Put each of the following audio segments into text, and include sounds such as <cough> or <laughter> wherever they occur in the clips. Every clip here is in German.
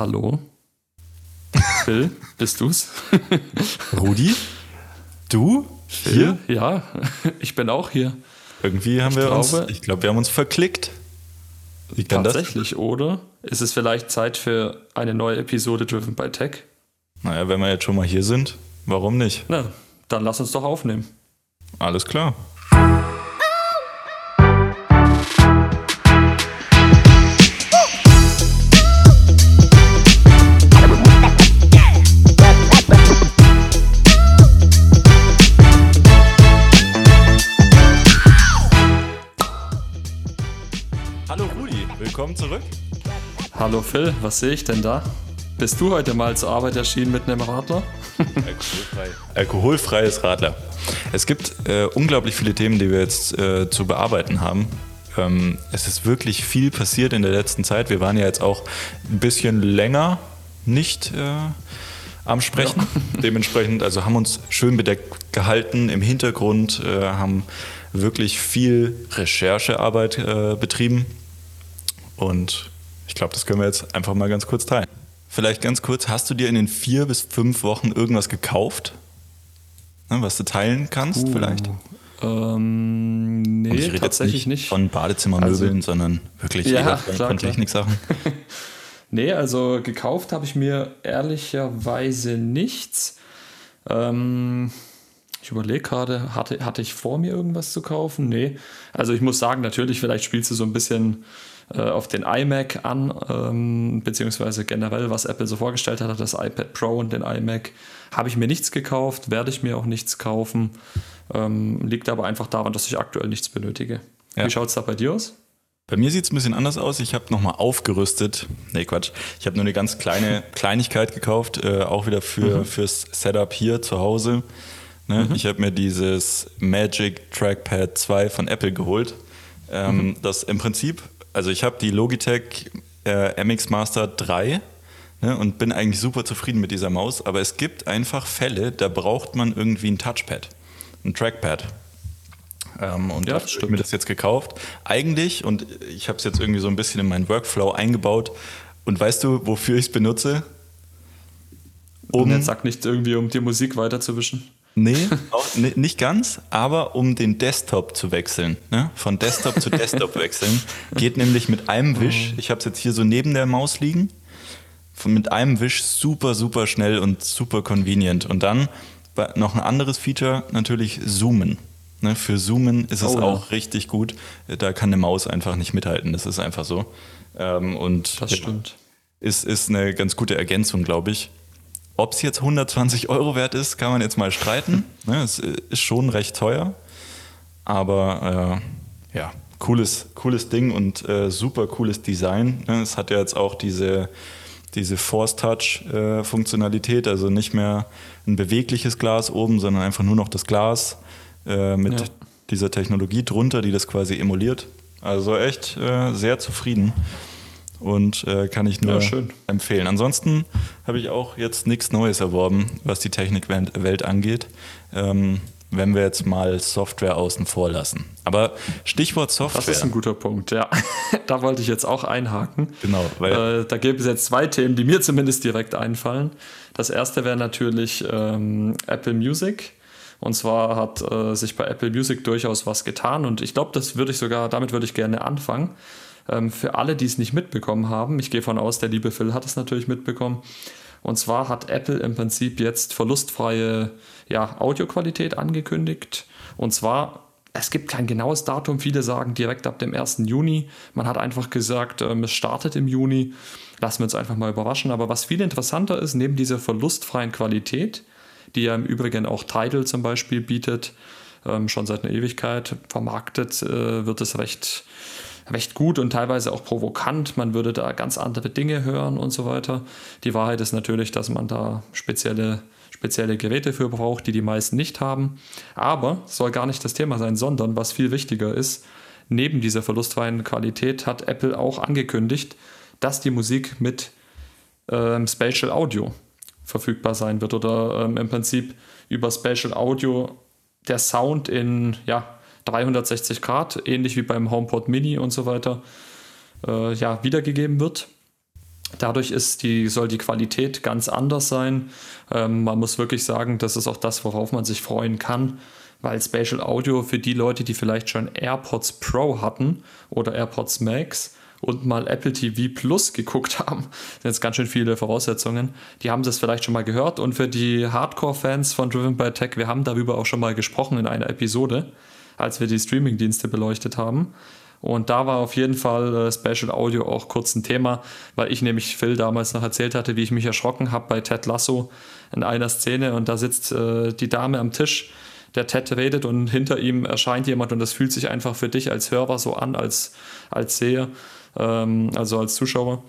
Hallo? Phil, bist du's? Rudi? Du? Phil? Hier? Ja, ich bin auch hier. Irgendwie haben ich wir glaube, uns, ich glaube, wir haben uns verklickt. Wie kann tatsächlich, das? oder? Ist es vielleicht Zeit für eine neue Episode Driven by Tech? Naja, wenn wir jetzt schon mal hier sind, warum nicht? Na, dann lass uns doch aufnehmen. Alles klar. Hallo Phil, was sehe ich denn da? Bist du heute mal zur Arbeit erschienen mit einem Radler? Alkoholfrei. Alkoholfreies Radler. Es gibt äh, unglaublich viele Themen, die wir jetzt äh, zu bearbeiten haben. Ähm, es ist wirklich viel passiert in der letzten Zeit. Wir waren ja jetzt auch ein bisschen länger nicht äh, am Sprechen. Ja. <laughs> Dementsprechend, also haben uns schön bedeckt gehalten im Hintergrund, äh, haben wirklich viel Recherchearbeit äh, betrieben und ich glaube, das können wir jetzt einfach mal ganz kurz teilen. Vielleicht ganz kurz, hast du dir in den vier bis fünf Wochen irgendwas gekauft, ne, was du teilen kannst uh, vielleicht? Ähm, nee, ich rede tatsächlich nicht, nicht. Von Badezimmermöbeln, also, sondern wirklich ja, von Techniksachen. <laughs> nee, also gekauft habe ich mir ehrlicherweise nichts. Ähm, ich überlege gerade, hatte, hatte ich vor mir irgendwas zu kaufen? Nee. Also ich muss sagen, natürlich, vielleicht spielst du so ein bisschen äh, auf den iMac an, ähm, beziehungsweise generell, was Apple so vorgestellt hat, das iPad Pro und den iMac. Habe ich mir nichts gekauft, werde ich mir auch nichts kaufen. Ähm, liegt aber einfach daran, dass ich aktuell nichts benötige. Ja. Wie schaut es da bei dir aus? Bei mir sieht es ein bisschen anders aus. Ich habe nochmal aufgerüstet. Nee, Quatsch. Ich habe nur eine ganz kleine <laughs> Kleinigkeit gekauft, äh, auch wieder für, mhm. fürs Setup hier zu Hause. Ne? Mhm. Ich habe mir dieses Magic Trackpad 2 von Apple geholt. Ähm, mhm. Das im Prinzip also ich habe die Logitech äh, MX Master 3 ne, und bin eigentlich super zufrieden mit dieser Maus, aber es gibt einfach Fälle, da braucht man irgendwie ein Touchpad, ein Trackpad. Ähm, und ja, ich habe mir das jetzt gekauft. Eigentlich, und ich habe es jetzt irgendwie so ein bisschen in meinen Workflow eingebaut. Und weißt du, wofür ich es benutze? Um, und jetzt sag nicht irgendwie, um die Musik weiterzuwischen. Nee, auch, nee, nicht ganz, aber um den Desktop zu wechseln, ne? von Desktop zu Desktop wechseln, geht nämlich mit einem Wisch, ich habe es jetzt hier so neben der Maus liegen, mit einem Wisch super, super schnell und super convenient. Und dann noch ein anderes Feature, natürlich Zoomen. Ne? Für Zoomen ist es oh, auch ja. richtig gut. Da kann eine Maus einfach nicht mithalten, das ist einfach so. Ähm, und das stimmt. Ist, ist eine ganz gute Ergänzung, glaube ich. Ob es jetzt 120 Euro wert ist, kann man jetzt mal streiten. ne, es ist schon recht teuer. Aber äh, ja, cooles, cooles Ding und äh, super cooles Design. Ne, es hat ja jetzt auch diese, diese Force-Touch-Funktionalität, also nicht mehr ein bewegliches Glas oben, sondern einfach nur noch das Glas äh, mit ja. dieser Technologie drunter, die das quasi emuliert. Also echt äh, sehr zufrieden und äh, kann ich nur ja, empfehlen. Ansonsten habe ich auch jetzt nichts Neues erworben, was die Technikwelt angeht. Ähm, wenn wir jetzt mal Software außen vor lassen. Aber Stichwort Software. Das ist ein guter Punkt, ja. <laughs> da wollte ich jetzt auch einhaken. Genau. Weil äh, da gibt es jetzt zwei Themen, die mir zumindest direkt einfallen. Das erste wäre natürlich ähm, Apple Music. Und zwar hat äh, sich bei Apple Music durchaus was getan und ich glaube, das würde ich sogar, damit würde ich gerne anfangen. Ähm, für alle, die es nicht mitbekommen haben, ich gehe von aus, der liebe Phil hat es natürlich mitbekommen. Und zwar hat Apple im Prinzip jetzt verlustfreie ja, Audioqualität angekündigt. Und zwar, es gibt kein genaues Datum. Viele sagen direkt ab dem 1. Juni. Man hat einfach gesagt, ähm, es startet im Juni. Lassen wir uns einfach mal überraschen. Aber was viel interessanter ist, neben dieser verlustfreien Qualität, die ja im Übrigen auch Tidal zum Beispiel bietet, ähm, schon seit einer Ewigkeit vermarktet, äh, wird es recht recht gut und teilweise auch provokant. Man würde da ganz andere Dinge hören und so weiter. Die Wahrheit ist natürlich, dass man da spezielle, spezielle Geräte für braucht, die die meisten nicht haben. Aber soll gar nicht das Thema sein, sondern was viel wichtiger ist, neben dieser verlustfreien Qualität hat Apple auch angekündigt, dass die Musik mit ähm, Spatial Audio verfügbar sein wird oder ähm, im Prinzip über Spatial Audio der Sound in ja, 360 Grad, ähnlich wie beim HomePod Mini und so weiter, äh, ja, wiedergegeben wird. Dadurch ist die, soll die Qualität ganz anders sein. Ähm, man muss wirklich sagen, das ist auch das, worauf man sich freuen kann, weil Spatial Audio für die Leute, die vielleicht schon AirPods Pro hatten oder AirPods Max und mal Apple TV Plus geguckt haben, sind <laughs> jetzt ganz schön viele Voraussetzungen, die haben das vielleicht schon mal gehört. Und für die Hardcore-Fans von Driven by Tech, wir haben darüber auch schon mal gesprochen in einer Episode, als wir die Streaming-Dienste beleuchtet haben. Und da war auf jeden Fall äh, Special Audio auch kurz ein Thema, weil ich nämlich Phil damals noch erzählt hatte, wie ich mich erschrocken habe bei Ted Lasso in einer Szene und da sitzt äh, die Dame am Tisch, der Ted redet und hinter ihm erscheint jemand und das fühlt sich einfach für dich als Hörer so an, als, als Seher, ähm, also als Zuschauer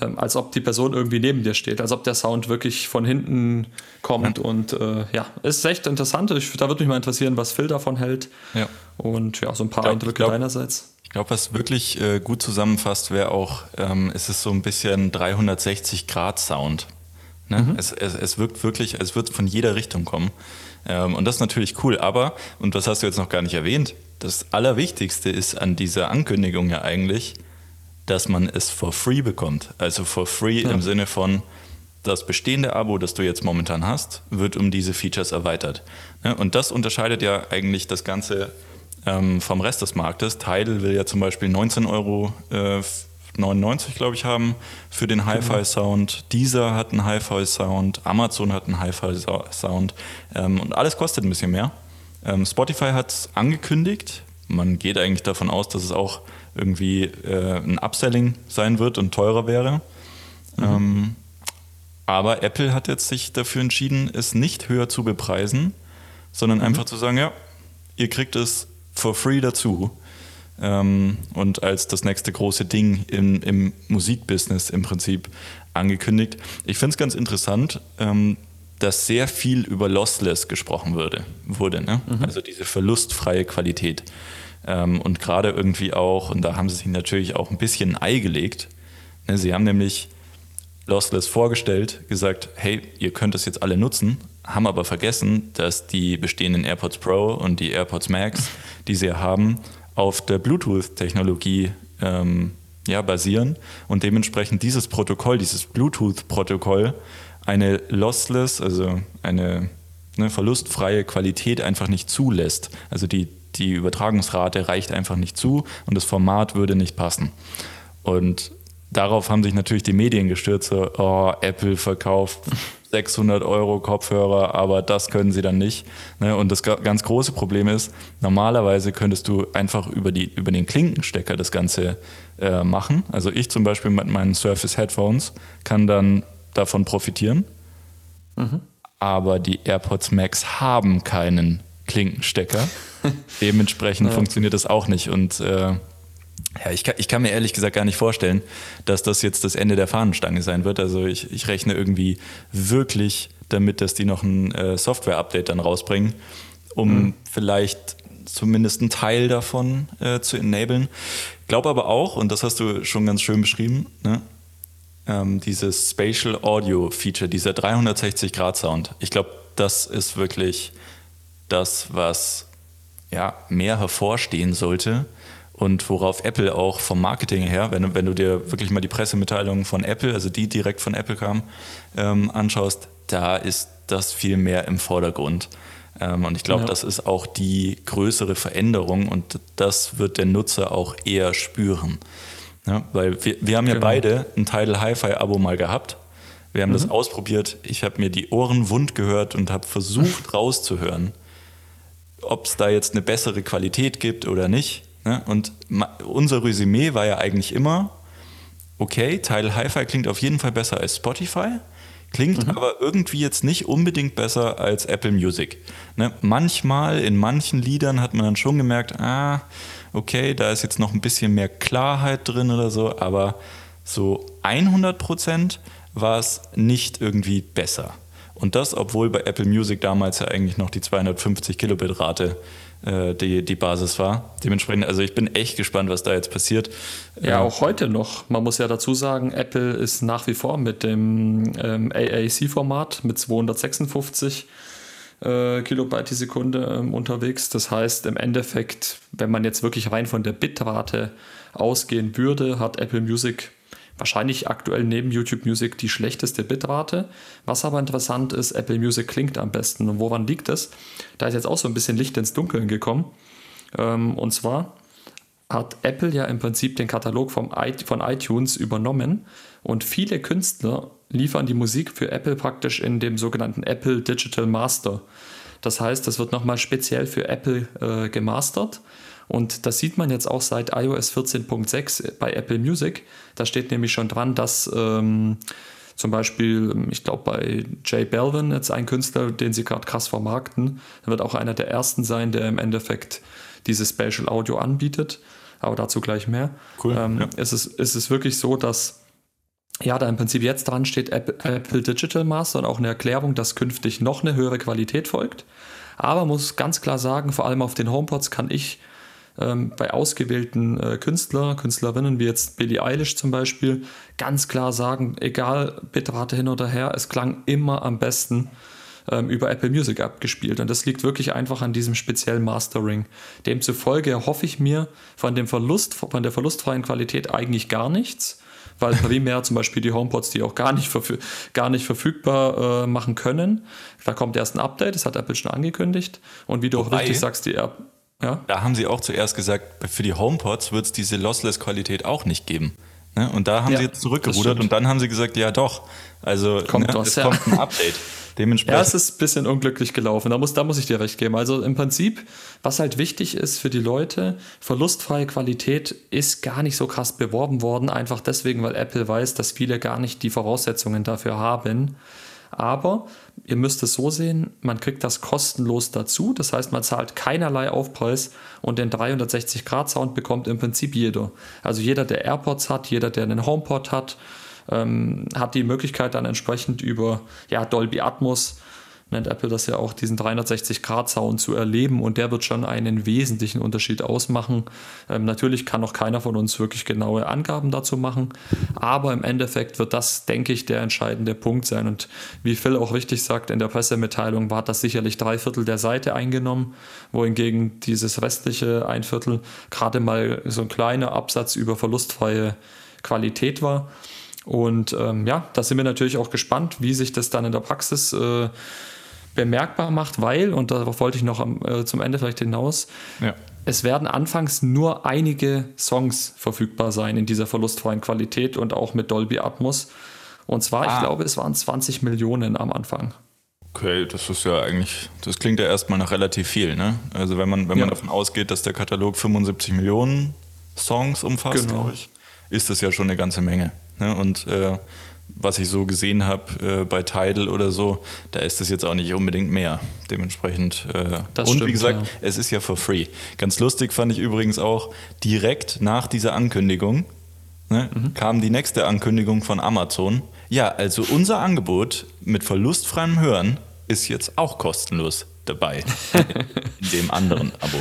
ähm, als ob die Person irgendwie neben dir steht, als ob der Sound wirklich von hinten kommt. Ja. Und äh, ja, ist echt interessant. Ich, da würde mich mal interessieren, was Phil davon hält. Ja. Und ja, so ein paar glaub, Eindrücke glaub, deinerseits. Ich glaube, was wirklich äh, gut zusammenfasst, wäre auch, ähm, es ist so ein bisschen 360-Grad-Sound. Ne? Mhm. Es, es, es wirkt wirklich, es wird von jeder Richtung kommen. Ähm, und das ist natürlich cool. Aber, und das hast du jetzt noch gar nicht erwähnt, das Allerwichtigste ist an dieser Ankündigung ja eigentlich, dass man es for free bekommt. Also for free ja. im Sinne von, das bestehende Abo, das du jetzt momentan hast, wird um diese Features erweitert. Und das unterscheidet ja eigentlich das Ganze ähm, vom Rest des Marktes. Tidal will ja zum Beispiel 19 Euro. Äh, 99, glaube ich, haben für den Hi-Fi-Sound. Deezer hat einen Hi-Fi-Sound, Amazon hat einen Hi-Fi-Sound ähm, und alles kostet ein bisschen mehr. Ähm, Spotify hat es angekündigt. Man geht eigentlich davon aus, dass es auch irgendwie äh, ein Upselling sein wird und teurer wäre. Mhm. Ähm, aber Apple hat jetzt sich dafür entschieden, es nicht höher zu bepreisen, sondern mhm. einfach zu sagen, ja, ihr kriegt es for free dazu. Ähm, und als das nächste große Ding im, im Musikbusiness im Prinzip angekündigt. Ich finde es ganz interessant, ähm, dass sehr viel über Lossless gesprochen würde, wurde. Ne? Mhm. Also diese verlustfreie Qualität. Ähm, und gerade irgendwie auch, und da haben sie sich natürlich auch ein bisschen ein Ei gelegt. Ne, sie haben nämlich Lossless vorgestellt, gesagt, hey, ihr könnt es jetzt alle nutzen, haben aber vergessen, dass die bestehenden AirPods Pro und die AirPods Max, die sie haben, auf der Bluetooth-Technologie ähm, ja, basieren und dementsprechend dieses Protokoll, dieses Bluetooth-Protokoll, eine lossless, also eine ne, verlustfreie Qualität einfach nicht zulässt. Also die die Übertragungsrate reicht einfach nicht zu und das Format würde nicht passen. Und darauf haben sich natürlich die Medien gestürzt, so, oh, Apple verkauft <laughs> 600 Euro Kopfhörer, aber das können sie dann nicht. Ne? Und das ganz große Problem ist, normalerweise könntest du einfach über, die, über den Klinkenstecker das Ganze äh, machen. Also ich zum Beispiel mit meinen Surface Headphones kann dann davon profitieren. Mhm. Aber die AirPods Max haben keinen Klinkenstecker. <laughs> Dementsprechend ja. funktioniert das auch nicht. Und äh, ja, ich kann, ich kann mir ehrlich gesagt gar nicht vorstellen, dass das jetzt das Ende der Fahnenstange sein wird. Also ich, ich rechne irgendwie wirklich damit, dass die noch ein äh, Software-Update dann rausbringen, um mhm. vielleicht zumindest einen Teil davon äh, zu enablen. Glaube aber auch, und das hast du schon ganz schön beschrieben, ne? ähm, dieses Spatial Audio Feature, dieser 360-Grad-Sound. Ich glaube, das ist wirklich das, was ja, mehr hervorstehen sollte und worauf Apple auch vom Marketing her, wenn, wenn du dir wirklich mal die Pressemitteilungen von Apple, also die direkt von Apple kamen, ähm, anschaust, da ist das viel mehr im Vordergrund. Ähm, und ich glaube, ja. das ist auch die größere Veränderung und das wird der Nutzer auch eher spüren. Ja, weil wir, wir haben ja genau. beide ein Tidal Hi-Fi-Abo mal gehabt. Wir haben mhm. das ausprobiert. Ich habe mir die Ohren wund gehört und habe versucht <laughs> rauszuhören, ob es da jetzt eine bessere Qualität gibt oder nicht. Ne? Und unser Resümee war ja eigentlich immer, okay, Tidal Hi-Fi klingt auf jeden Fall besser als Spotify, klingt mhm. aber irgendwie jetzt nicht unbedingt besser als Apple Music. Ne? Manchmal, in manchen Liedern hat man dann schon gemerkt, ah, okay, da ist jetzt noch ein bisschen mehr Klarheit drin oder so, aber so 100 Prozent war es nicht irgendwie besser. Und das, obwohl bei Apple Music damals ja eigentlich noch die 250 Kilobit Rate äh, die, die Basis war. Dementsprechend, also ich bin echt gespannt, was da jetzt passiert. Ja, äh, auch heute noch. Man muss ja dazu sagen, Apple ist nach wie vor mit dem ähm, AAC-Format mit 256 äh, Kilobyte die Sekunde ähm, unterwegs. Das heißt, im Endeffekt, wenn man jetzt wirklich rein von der Bitrate ausgehen würde, hat Apple Music wahrscheinlich aktuell neben YouTube Music die schlechteste Bitrate. Was aber interessant ist, Apple Music klingt am besten. Und woran liegt das? Da ist jetzt auch so ein bisschen Licht ins Dunkeln gekommen. Ähm, und zwar hat Apple ja im Prinzip den Katalog vom, von iTunes übernommen und viele Künstler liefern die Musik für Apple praktisch in dem sogenannten Apple Digital Master. Das heißt, das wird nochmal speziell für Apple äh, gemastert. Und das sieht man jetzt auch seit iOS 14.6 bei Apple Music. Da steht nämlich schon dran, dass ähm, zum Beispiel, ich glaube, bei Jay Belvin, jetzt ein Künstler, den sie gerade krass vermarkten, wird auch einer der ersten sein, der im Endeffekt dieses Spatial Audio anbietet. Aber dazu gleich mehr. Cool. Ähm, ja. es, ist, es ist wirklich so, dass ja, da im Prinzip jetzt dran steht Apple, Apple Digital Master und auch eine Erklärung, dass künftig noch eine höhere Qualität folgt. Aber muss ganz klar sagen, vor allem auf den HomePods kann ich ähm, bei ausgewählten äh, Künstler, Künstlerinnen wie jetzt Billie Eilish zum Beispiel, ganz klar sagen, egal Bitrate hin oder her, es klang immer am besten ähm, über Apple Music abgespielt. Und das liegt wirklich einfach an diesem speziellen Mastering. Demzufolge hoffe ich mir von dem Verlust, von der verlustfreien Qualität eigentlich gar nichts weil <laughs> primär zum Beispiel die HomePods die auch gar nicht, gar nicht verfügbar äh, machen können. Da kommt erst ein Update, das hat Apple schon angekündigt. Und wie du Wobei, auch richtig sagst, die App ja? Da haben sie auch zuerst gesagt, für die HomePods wird es diese Lossless-Qualität auch nicht geben. Ne? Und da haben ja, sie jetzt zurückgerudert und dann haben sie gesagt, ja doch. Also kommt ne, was, es ja. kommt ein Update. Dementsprechend. <laughs> Ja, es ist ein bisschen unglücklich gelaufen. Da muss, da muss ich dir recht geben. Also im Prinzip, was halt wichtig ist für die Leute, verlustfreie Qualität ist gar nicht so krass beworben worden, einfach deswegen, weil Apple weiß, dass viele gar nicht die Voraussetzungen dafür haben. Aber ihr müsst es so sehen, man kriegt das kostenlos dazu. Das heißt, man zahlt keinerlei Aufpreis und den 360-Grad-Sound bekommt im Prinzip jeder. Also jeder, der AirPods hat, jeder, der einen HomePod hat, ähm, hat die Möglichkeit dann entsprechend über ja, Dolby Atmos nennt Apple das ja auch, diesen 360-Grad-Sound zu erleben und der wird schon einen wesentlichen Unterschied ausmachen. Ähm, natürlich kann noch keiner von uns wirklich genaue Angaben dazu machen, aber im Endeffekt wird das, denke ich, der entscheidende Punkt sein. Und wie Phil auch richtig sagt, in der Pressemitteilung war das sicherlich drei Viertel der Seite eingenommen, wohingegen dieses restliche ein Viertel gerade mal so ein kleiner Absatz über verlustfreie Qualität war. Und ähm, ja, da sind wir natürlich auch gespannt, wie sich das dann in der Praxis äh, bemerkbar macht, weil, und darauf wollte ich noch am, äh, zum Ende vielleicht hinaus, ja. es werden anfangs nur einige Songs verfügbar sein in dieser verlustfreien Qualität und auch mit Dolby Atmos. Und zwar, ah. ich glaube, es waren 20 Millionen am Anfang. Okay, das ist ja eigentlich, das klingt ja erstmal nach relativ viel, ne? Also wenn man, wenn ja. man davon ausgeht, dass der Katalog 75 Millionen Songs umfasst, genau. glaube ich, ist das ja schon eine ganze Menge. Ne? Und äh, was ich so gesehen habe äh, bei Tidal oder so, da ist das jetzt auch nicht unbedingt mehr. Dementsprechend. Äh, und stimmt, wie gesagt, ja. es ist ja for free. Ganz lustig fand ich übrigens auch, direkt nach dieser Ankündigung ne, mhm. kam die nächste Ankündigung von Amazon. Ja, also unser Angebot mit verlustfreiem Hören ist jetzt auch kostenlos dabei. <laughs> in dem anderen Abo.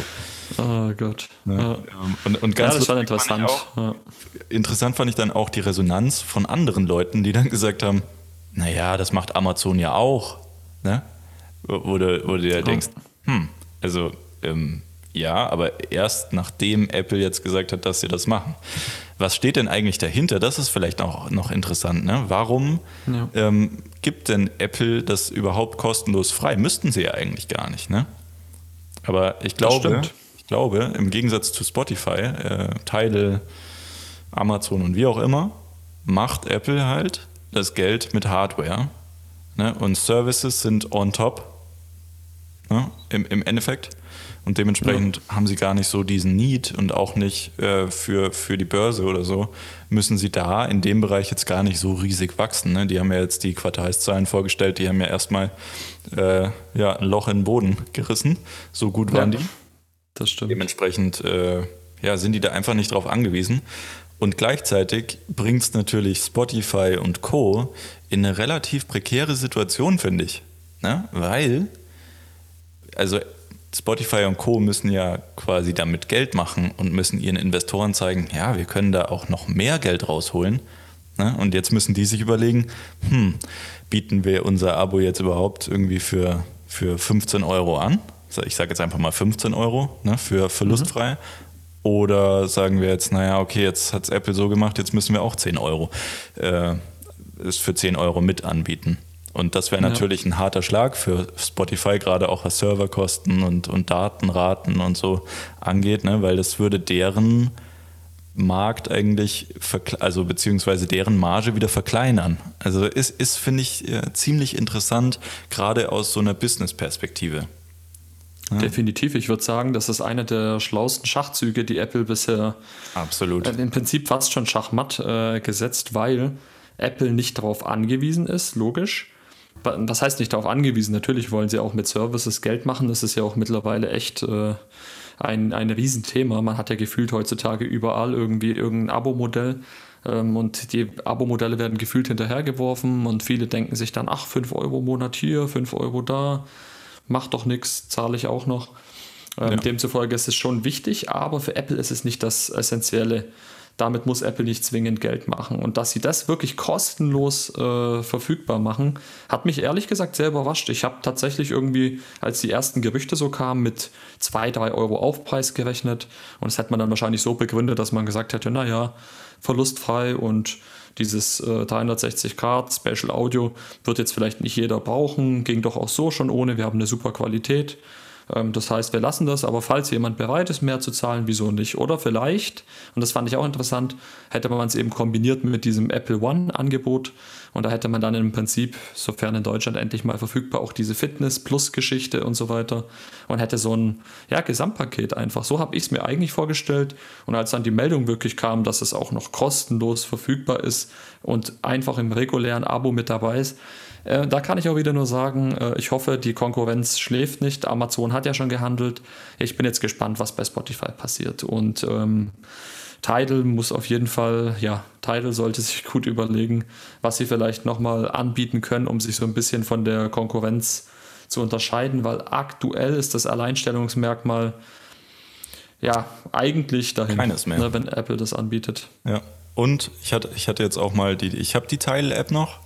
Oh Gott. Ja. Ja. Und, und ganz ja, das war interessant. Fand auch, interessant fand ich dann auch die Resonanz von anderen Leuten, die dann gesagt haben, naja, das macht Amazon ja auch. Ne? Wo, du, wo du dir denkst, hm, also ähm, ja, aber erst nachdem Apple jetzt gesagt hat, dass sie das machen. Was steht denn eigentlich dahinter? Das ist vielleicht auch noch interessant. Ne? Warum ja. ähm, gibt denn Apple das überhaupt kostenlos frei? Müssten sie ja eigentlich gar nicht. Ne? Aber ich glaube, glaube, im Gegensatz zu Spotify, äh, Tidal, Amazon und wie auch immer, macht Apple halt das Geld mit Hardware. Ne? Und Services sind on top ne? Im, im Endeffekt. Und dementsprechend ja. haben sie gar nicht so diesen Need und auch nicht äh, für, für die Börse oder so, müssen sie da in dem Bereich jetzt gar nicht so riesig wachsen. Ne? Die haben ja jetzt die Quartalszahlen vorgestellt, die haben ja erstmal äh, ja, ein Loch in den Boden gerissen. So gut waren ja. die. Das stimmt. Dementsprechend äh, ja, sind die da einfach nicht drauf angewiesen. Und gleichzeitig bringt es natürlich Spotify und Co. in eine relativ prekäre Situation, finde ich. Ne? Weil, also Spotify und Co. müssen ja quasi damit Geld machen und müssen ihren Investoren zeigen, ja, wir können da auch noch mehr Geld rausholen. Ne? Und jetzt müssen die sich überlegen, hm, bieten wir unser Abo jetzt überhaupt irgendwie für, für 15 Euro an? Ich sage jetzt einfach mal 15 Euro ne, für verlustfrei. Mhm. Oder sagen wir jetzt, naja, okay, jetzt hat es Apple so gemacht, jetzt müssen wir auch 10 Euro äh, es für 10 Euro mit anbieten. Und das wäre natürlich ja. ein harter Schlag für Spotify, gerade auch was Serverkosten und, und Datenraten und so angeht, ne? weil das würde deren Markt eigentlich, also beziehungsweise deren Marge wieder verkleinern. Also ist, ist finde ich, äh, ziemlich interessant, gerade aus so einer Business-Perspektive. Ja. Definitiv, ich würde sagen, das ist einer der schlauesten Schachzüge, die Apple bisher Absolut. Äh, im Prinzip fast schon Schachmatt äh, gesetzt, weil Apple nicht darauf angewiesen ist, logisch. Was heißt nicht darauf angewiesen? Natürlich wollen sie auch mit Services Geld machen. Das ist ja auch mittlerweile echt äh, ein, ein Riesenthema. Man hat ja gefühlt heutzutage überall irgendwie irgendein Abo-Modell. Ähm, und die Abo-Modelle werden gefühlt hinterhergeworfen und viele denken sich dann, ach, 5 Euro im Monat hier, 5 Euro da, macht doch nichts, zahle ich auch noch. Ähm, ja. Demzufolge ist es schon wichtig, aber für Apple ist es nicht das Essentielle damit muss Apple nicht zwingend Geld machen. Und dass sie das wirklich kostenlos äh, verfügbar machen, hat mich ehrlich gesagt sehr überrascht. Ich habe tatsächlich irgendwie, als die ersten Gerüchte so kamen, mit 2, 3 Euro Aufpreis gerechnet. Und das hätte man dann wahrscheinlich so begründet, dass man gesagt hätte, naja, verlustfrei und dieses äh, 360 Grad Special Audio wird jetzt vielleicht nicht jeder brauchen, ging doch auch so schon ohne, wir haben eine super Qualität. Ähm, das heißt, wir lassen das, aber falls jemand bereit ist, mehr zu zahlen, wieso nicht? Oder vielleicht, und das fand ich auch interessant, hätte man es eben kombiniert mit diesem Apple One-Angebot und da hätte man dann im Prinzip, sofern in Deutschland endlich mal verfügbar, auch diese Fitness-Plus-Geschichte und so weiter und hätte so ein ja, Gesamtpaket einfach. So habe ich es mir eigentlich vorgestellt und als dann die Meldung wirklich kam, dass es auch noch kostenlos verfügbar ist und einfach im regulären Abo mit dabei ist, äh, da kann ich auch wieder nur sagen, äh, ich hoffe, die Konkurrenz schläft nicht. Amazon hat ja schon gehandelt. Ich bin jetzt gespannt, was bei Spotify passiert. Und ähm, Tidal muss auf jeden Fall, ja, Tidal sollte sich gut überlegen, was sie vielleicht nochmal anbieten können, um sich so ein bisschen von der Konkurrenz zu unterscheiden, weil aktuell ist das Alleinstellungsmerkmal ja eigentlich dahin, Keines mehr. Ne, wenn Apple das anbietet. Ja. Und ich hatte, ich hatte jetzt auch mal die, ich habe die Tidal-App noch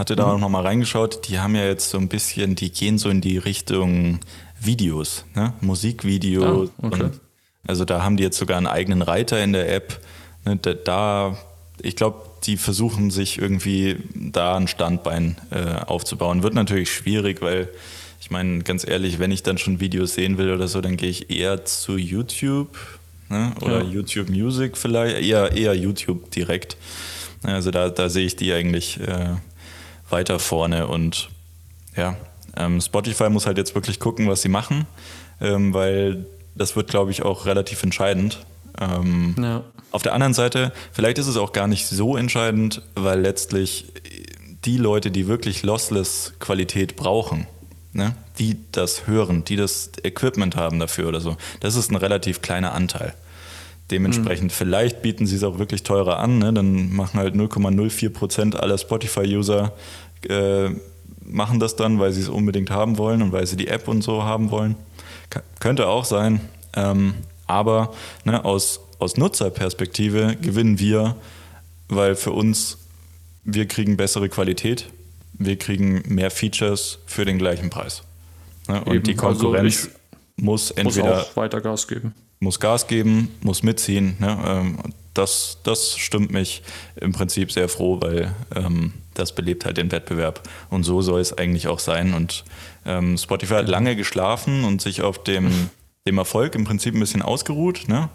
hatte da mhm. noch mal reingeschaut. Die haben ja jetzt so ein bisschen, die gehen so in die Richtung Videos, ne? Musikvideos. Ah, okay. also da haben die jetzt sogar einen eigenen Reiter in der App. Ne? Da, da, ich glaube, die versuchen sich irgendwie da ein Standbein äh, aufzubauen. Wird natürlich schwierig, weil ich meine, ganz ehrlich, wenn ich dann schon Videos sehen will oder so, dann gehe ich eher zu YouTube ne? oder ja. YouTube Music vielleicht, eher, eher YouTube direkt. Also da, da sehe ich die eigentlich äh, weiter vorne und ja, ähm, Spotify muss halt jetzt wirklich gucken, was sie machen, ähm, weil das wird, glaube ich, auch relativ entscheidend. Ähm, ja. Auf der anderen Seite, vielleicht ist es auch gar nicht so entscheidend, weil letztlich die Leute, die wirklich lossless Qualität brauchen, ne, die das hören, die das Equipment haben dafür oder so, das ist ein relativ kleiner Anteil. Dementsprechend, mhm. vielleicht bieten sie es auch wirklich teurer an, ne? dann machen halt 0,04 Prozent aller Spotify-User äh, machen das dann, weil sie es unbedingt haben wollen und weil sie die App und so haben wollen. K könnte auch sein. Ähm, aber ne, aus, aus Nutzerperspektive gewinnen wir, weil für uns, wir kriegen bessere Qualität, wir kriegen mehr Features für den gleichen Preis. Ne? Und Eben, die also Konkurrenz also muss entweder muss weiter Gas geben. Muss Gas geben, muss mitziehen. Ne? Ähm, das, das stimmt mich im Prinzip sehr froh, weil ähm, das belebt halt den Wettbewerb. Und so soll es eigentlich auch sein. Und ähm, Spotify hat lange geschlafen und sich auf dem, <laughs> dem Erfolg im Prinzip ein bisschen ausgeruht. Ne?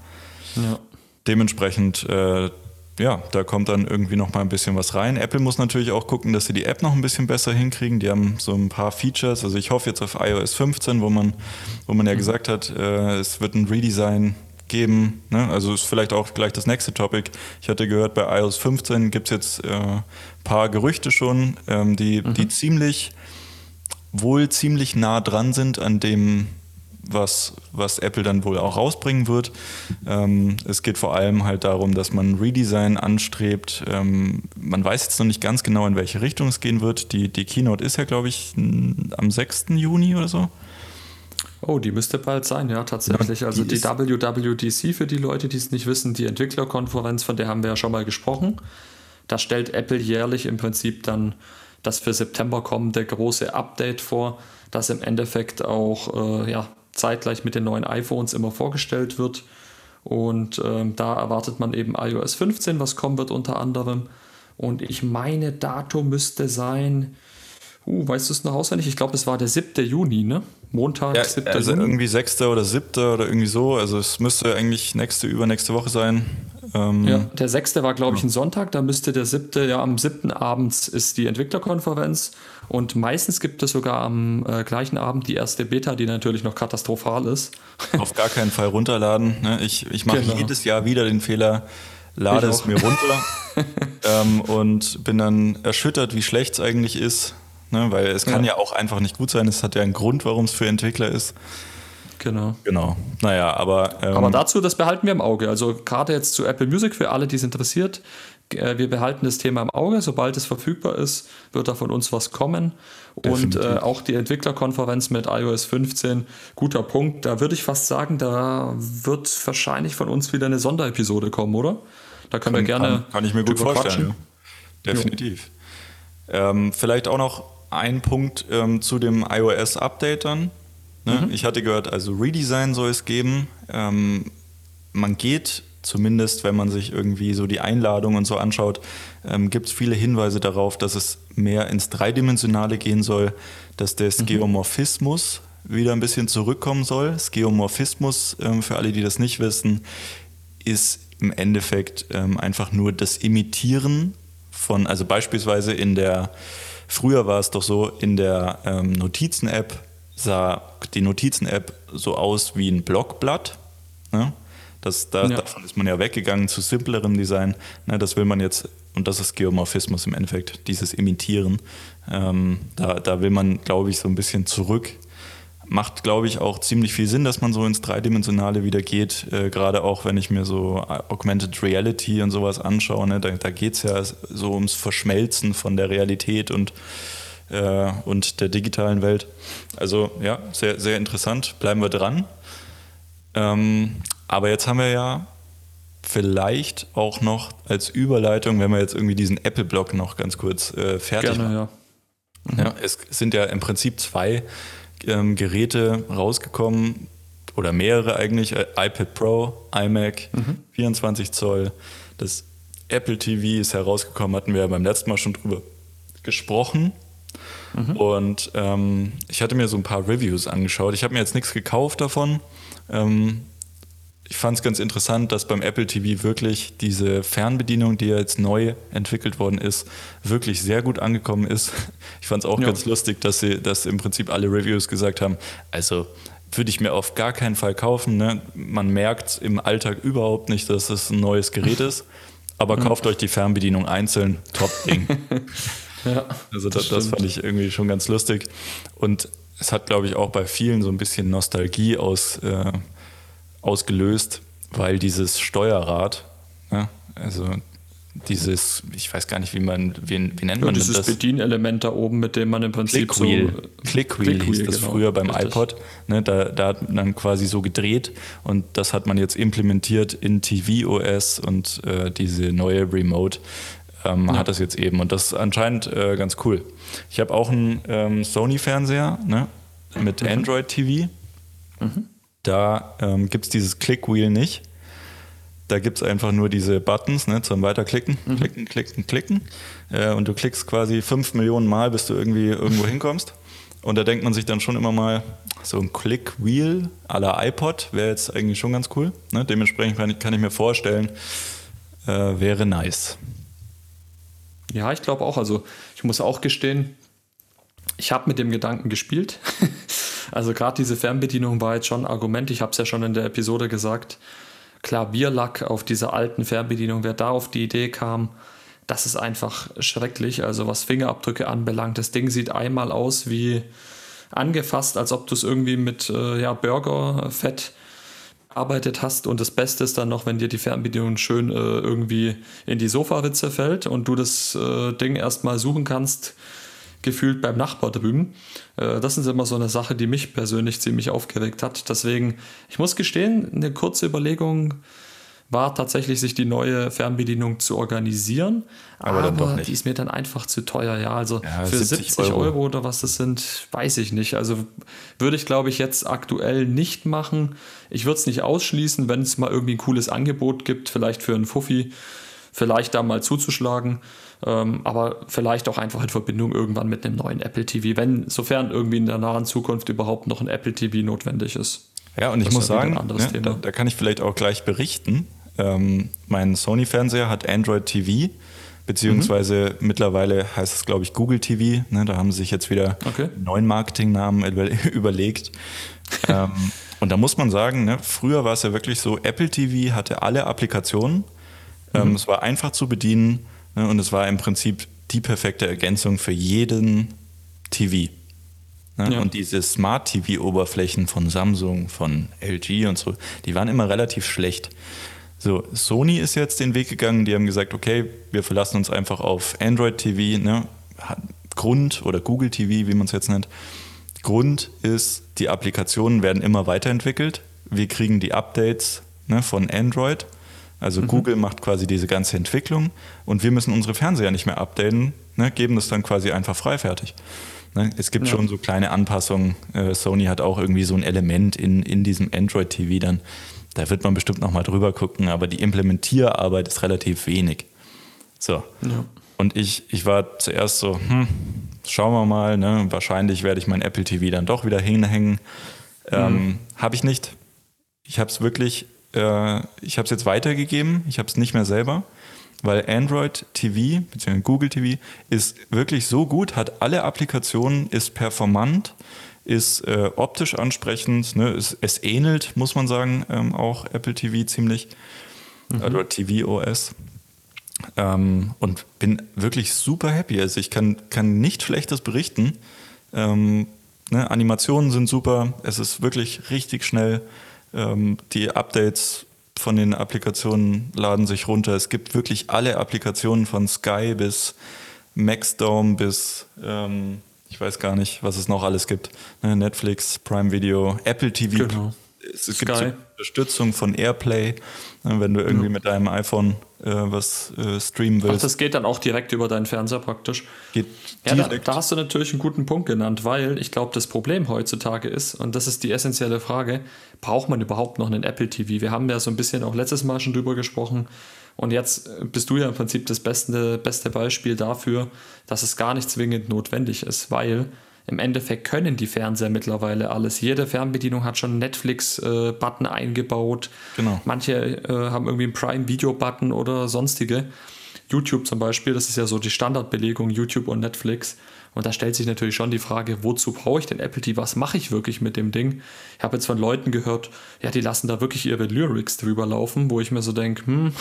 Ja. Dementsprechend, äh, ja, da kommt dann irgendwie noch mal ein bisschen was rein. Apple muss natürlich auch gucken, dass sie die App noch ein bisschen besser hinkriegen. Die haben so ein paar Features. Also ich hoffe jetzt auf iOS 15, wo man, wo man ja mhm. gesagt hat, äh, es wird ein Redesign geben. Ne? Also ist vielleicht auch gleich das nächste Topic. Ich hatte gehört, bei iOS 15 gibt es jetzt ein äh, paar Gerüchte schon, ähm, die, mhm. die ziemlich, wohl ziemlich nah dran sind an dem, was, was Apple dann wohl auch rausbringen wird. Ähm, es geht vor allem halt darum, dass man Redesign anstrebt. Ähm, man weiß jetzt noch nicht ganz genau, in welche Richtung es gehen wird. Die, die Keynote ist ja, glaube ich, am 6. Juni oder so. Oh, die müsste bald sein, ja, tatsächlich. Ja, die also die WWDC für die Leute, die es nicht wissen, die Entwicklerkonferenz, von der haben wir ja schon mal gesprochen. Da stellt Apple jährlich im Prinzip dann das für September kommende große Update vor, das im Endeffekt auch äh, ja, zeitgleich mit den neuen iPhones immer vorgestellt wird. Und ähm, da erwartet man eben iOS 15, was kommen wird unter anderem. Und ich meine, Datum müsste sein, uh, weißt du es noch auswendig? Ich glaube, es war der 7. Juni, ne? Montag, ja, 7. Also Juni. irgendwie 6. oder 7. oder irgendwie so. Also es müsste eigentlich nächste, übernächste Woche sein. Ähm, ja, der 6. war, glaube ich, ein Sonntag. Da müsste der 7. ja am 7. abends ist die Entwicklerkonferenz. Und meistens gibt es sogar am äh, gleichen Abend die erste Beta, die natürlich noch katastrophal ist. <laughs> Auf gar keinen Fall runterladen. Ne? Ich, ich mache genau. jedes Jahr wieder den Fehler, lade es mir runter <laughs> ähm, und bin dann erschüttert, wie schlecht es eigentlich ist. Ne? Weil es kann ja. ja auch einfach nicht gut sein. Es hat ja einen Grund, warum es für Entwickler ist. Genau. Genau. Naja, aber. Ähm, aber dazu, das behalten wir im Auge. Also gerade jetzt zu Apple Music für alle, die es interessiert. Äh, wir behalten das Thema im Auge. Sobald es verfügbar ist, wird da von uns was kommen. Und äh, auch die Entwicklerkonferenz mit iOS 15, guter Punkt. Da würde ich fast sagen, da wird wahrscheinlich von uns wieder eine Sonderepisode kommen, oder? Da können kann, wir gerne. Kann, kann ich mir gut vorstellen. Ja. Definitiv. Ähm, vielleicht auch noch ein Punkt ähm, zu dem iOS-Update dann. Ne? Mhm. Ich hatte gehört, also Redesign soll es geben. Ähm, man geht zumindest, wenn man sich irgendwie so die Einladung und so anschaut, ähm, gibt es viele Hinweise darauf, dass es mehr ins Dreidimensionale gehen soll, dass der Skeomorphismus mhm. wieder ein bisschen zurückkommen soll. Skeomorphismus, ähm, für alle, die das nicht wissen, ist im Endeffekt ähm, einfach nur das Imitieren von, also beispielsweise in der, früher war es doch so, in der ähm, Notizen-App sah die Notizen-App so aus wie ein Blockblatt. Ne? Das, da, ja. Davon ist man ja weggegangen zu simplerem Design. Ne? Das will man jetzt, und das ist Geomorphismus im Endeffekt, dieses Imitieren. Ähm, da, da will man, glaube ich, so ein bisschen zurück. Macht, glaube ich, auch ziemlich viel Sinn, dass man so ins Dreidimensionale wieder geht. Äh, Gerade auch, wenn ich mir so Augmented Reality und sowas anschaue. Ne? Da, da geht es ja so ums Verschmelzen von der Realität und äh, und der digitalen Welt. Also ja, sehr, sehr interessant. Bleiben wir dran. Ähm, aber jetzt haben wir ja vielleicht auch noch als Überleitung, wenn wir jetzt irgendwie diesen Apple-Block noch ganz kurz äh, fertig Gerne, machen. Ja. Mhm. ja. Es sind ja im Prinzip zwei ähm, Geräte rausgekommen oder mehrere eigentlich, äh, iPad Pro, iMac, mhm. 24 Zoll. Das Apple TV ist herausgekommen, hatten wir ja beim letzten Mal schon drüber gesprochen. Mhm. Und ähm, ich hatte mir so ein paar Reviews angeschaut. Ich habe mir jetzt nichts gekauft davon. Ähm, ich fand es ganz interessant, dass beim Apple TV wirklich diese Fernbedienung, die jetzt neu entwickelt worden ist, wirklich sehr gut angekommen ist. <laughs> Ich fand es auch ja. ganz lustig, dass sie, dass im Prinzip alle Reviews gesagt haben, also würde ich mir auf gar keinen Fall kaufen. Ne? Man merkt im Alltag überhaupt nicht, dass es ein neues Gerät ist. Aber <laughs> kauft euch die Fernbedienung einzeln, top Ding. <laughs> Ja, also das, das, fand ich irgendwie schon ganz lustig. Und es hat, glaube ich, auch bei vielen so ein bisschen Nostalgie aus, äh, ausgelöst, weil dieses Steuerrad, ja, also dieses, ich weiß gar nicht, wie man, wie, wie nennt ja, man dieses das? Dieses Bedienelement da oben, mit dem man im Prinzip Clickwheel. so... Clickwheel, Clickwheel hieß das genau, früher beim richtig. iPod. Ne, da, da hat man dann quasi so gedreht und das hat man jetzt implementiert in tvOS und äh, diese neue Remote ähm, ja. hat das jetzt eben. Und das ist anscheinend äh, ganz cool. Ich habe auch einen ähm, Sony-Fernseher ne, mit mhm. Android TV. Mhm. Da ähm, gibt es dieses Clickwheel nicht. Da gibt es einfach nur diese Buttons ne, zum Weiterklicken. Mhm. Klicken, klicken, klicken. Äh, und du klickst quasi fünf Millionen Mal, bis du irgendwie irgendwo <laughs> hinkommst. Und da denkt man sich dann schon immer mal, so ein Clickwheel à la iPod wäre jetzt eigentlich schon ganz cool. Ne? Dementsprechend kann ich, kann ich mir vorstellen, äh, wäre nice. Ja, ich glaube auch. Also ich muss auch gestehen, ich habe mit dem Gedanken gespielt. <laughs> also gerade diese Fernbedienung war jetzt schon ein Argument. Ich habe es ja schon in der Episode gesagt. Klavierlack auf dieser alten Fernbedienung, wer da auf die Idee kam, das ist einfach schrecklich. Also was Fingerabdrücke anbelangt, das Ding sieht einmal aus wie angefasst, als ob du es irgendwie mit äh, ja, Burgerfett gearbeitet hast und das Beste ist dann noch, wenn dir die Fernbedienung schön äh, irgendwie in die Sofaritze fällt und du das äh, Ding erstmal suchen kannst, gefühlt beim Nachbar drüben. Äh, das ist immer so eine Sache, die mich persönlich ziemlich aufgeregt hat. Deswegen, ich muss gestehen, eine kurze Überlegung war tatsächlich, sich die neue Fernbedienung zu organisieren. Aber, aber die ist mir dann einfach zu teuer. Ja, also ja, für 70, 70 Euro. Euro. oder was das sind, weiß ich nicht. Also würde ich, glaube ich, jetzt aktuell nicht machen. Ich würde es nicht ausschließen, wenn es mal irgendwie ein cooles Angebot gibt, vielleicht für einen Fuffi, vielleicht da mal zuzuschlagen. Ähm, aber vielleicht auch einfach in Verbindung irgendwann mit einem neuen Apple TV, wenn, sofern irgendwie in der nahen Zukunft überhaupt noch ein Apple TV notwendig ist. Ja, und ich muss sagen, ne, da, da, kann ich vielleicht auch gleich berichten. Ähm, mein Sony-Fernseher hat Android TV, beziehungsweise mhm. mittlerweile heißt es, glaube ich, Google TV. Ne, da haben sie sich jetzt wieder okay. neuen Marketingnamen <laughs> über, überlegt. ähm, <laughs> und da muss man sagen, ne, früher war es ja wirklich so, Apple TV hatte alle Applikationen. Ähm, mhm. Es war einfach zu bedienen ne, und es war im Prinzip die perfekte Ergänzung für jeden TV. Ne? Ja. Und diese Smart TV-Oberflächen von Samsung, von LG und so, die waren immer relativ schlecht. So, Sony ist jetzt den Weg gegangen, die haben gesagt, okay, wir verlassen uns einfach auf Android TV, ne? Grund oder Google TV, wie man es jetzt nennt. Grund ist, die Applikationen werden immer weiterentwickelt. Wir kriegen die Updates ne, von Android. Also mhm. Google macht quasi diese ganze Entwicklung und wir müssen unsere Fernseher nicht mehr updaten, ne, geben das dann quasi einfach frei fertig. Ne? Es gibt ja. schon so kleine Anpassungen. Äh, Sony hat auch irgendwie so ein Element in, in diesem Android TV dann. Da wird man bestimmt nochmal drüber gucken, aber die Implementierarbeit ist relativ wenig. So. Ja. Und ich, ich war zuerst so, hm, schauen wir mal, ne? wahrscheinlich werde ich mein Apple TV dann doch wieder hinhängen. Ähm, mhm. Habe ich nicht. Ich habe es wirklich, äh, ich habe es jetzt weitergegeben, ich habe es nicht mehr selber weil Android TV bzw. Google TV ist wirklich so gut, hat alle Applikationen, ist performant, ist äh, optisch ansprechend, ne? es, es, ähnelt, muss man sagen, ähm, auch Apple TV ziemlich, mhm. oder TV OS. Ähm, und bin wirklich super happy. Also ich kann, kann nicht Schlechtes berichten. Ähm, ne? Animationen sind super, es ist wirklich richtig schnell. Ähm, die Updates von den Applikationen laden sich runter. Es gibt wirklich alle Applikationen von Sky bis Maxdome bis ähm, ich weiß gar nicht, was es noch alles gibt. Ne, Netflix, Prime Video, Apple TV. Genau. Es Sky. gibt Unterstützung von Airplay, ne, wenn du irgendwie ja. mit deinem iPhone äh, was äh, streamen willst. Ach, das geht dann auch direkt über deinen Fernseher praktisch. Geht ja, da, da, hast du natürlich einen guten Punkt genannt, weil ich glaube, das Problem heutzutage ist, und das ist die essentielle Frage, braucht man überhaupt noch einen Apple TV? Wir haben ja so ein bisschen auch letztes Mal schon drüber gesprochen. Und jetzt bist du ja im Prinzip das beste, beste Beispiel dafür, dass es gar nicht zwingend notwendig ist, weil im Endeffekt können die Fernseher mittlerweile alles. Jede Fernbedienung hat schon einen Netflix-Button äh, eingebaut. Genau. Manche äh, haben irgendwie einen Prime-Video-Button oder sonstige. YouTube zum Beispiel, das ist ja so die Standardbelegung, YouTube und Netflix. Und da stellt sich natürlich schon die Frage, wozu brauche ich den Apple TV? Was mache ich wirklich mit dem Ding? Ich habe jetzt von Leuten gehört, ja, die lassen da wirklich ihre Lyrics drüber laufen, wo ich mir so denke, hm,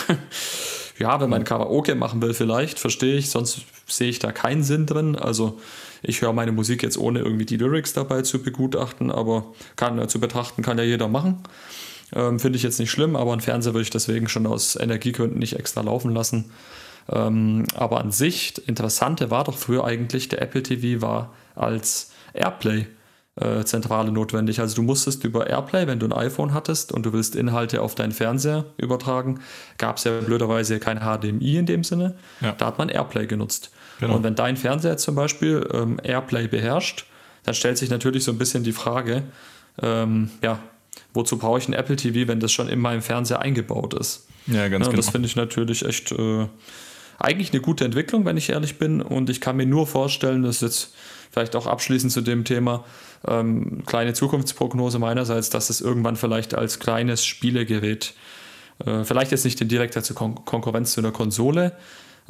<laughs> ja, wenn man Karaoke machen will, vielleicht, verstehe ich, sonst sehe ich da keinen Sinn drin. Also ich höre meine Musik jetzt ohne irgendwie die Lyrics dabei zu begutachten, aber kann äh, zu betrachten kann ja jeder machen. Ähm, Finde ich jetzt nicht schlimm, aber ein Fernseher würde ich deswegen schon aus Energiegründen nicht extra laufen lassen. Ähm, aber an sich, interessante war doch früher eigentlich, der Apple TV war als Airplay äh, Zentrale notwendig. Also du musstest über Airplay, wenn du ein iPhone hattest und du willst Inhalte auf deinen Fernseher übertragen, gab es ja blöderweise kein HDMI in dem Sinne. Ja. Da hat man Airplay genutzt. Genau. Und wenn dein Fernseher zum Beispiel ähm, Airplay beherrscht, dann stellt sich natürlich so ein bisschen die Frage, ähm, ja, wozu brauche ich ein Apple TV, wenn das schon in meinem Fernseher eingebaut ist? Ja, ganz ja, genau. Das finde ich natürlich echt äh, eigentlich eine gute Entwicklung, wenn ich ehrlich bin. Und ich kann mir nur vorstellen, dass jetzt vielleicht auch abschließend zu dem Thema ähm, kleine Zukunftsprognose meinerseits, dass es irgendwann vielleicht als kleines Spielegerät, äh, vielleicht jetzt nicht in direkter Kon Konkurrenz zu einer Konsole,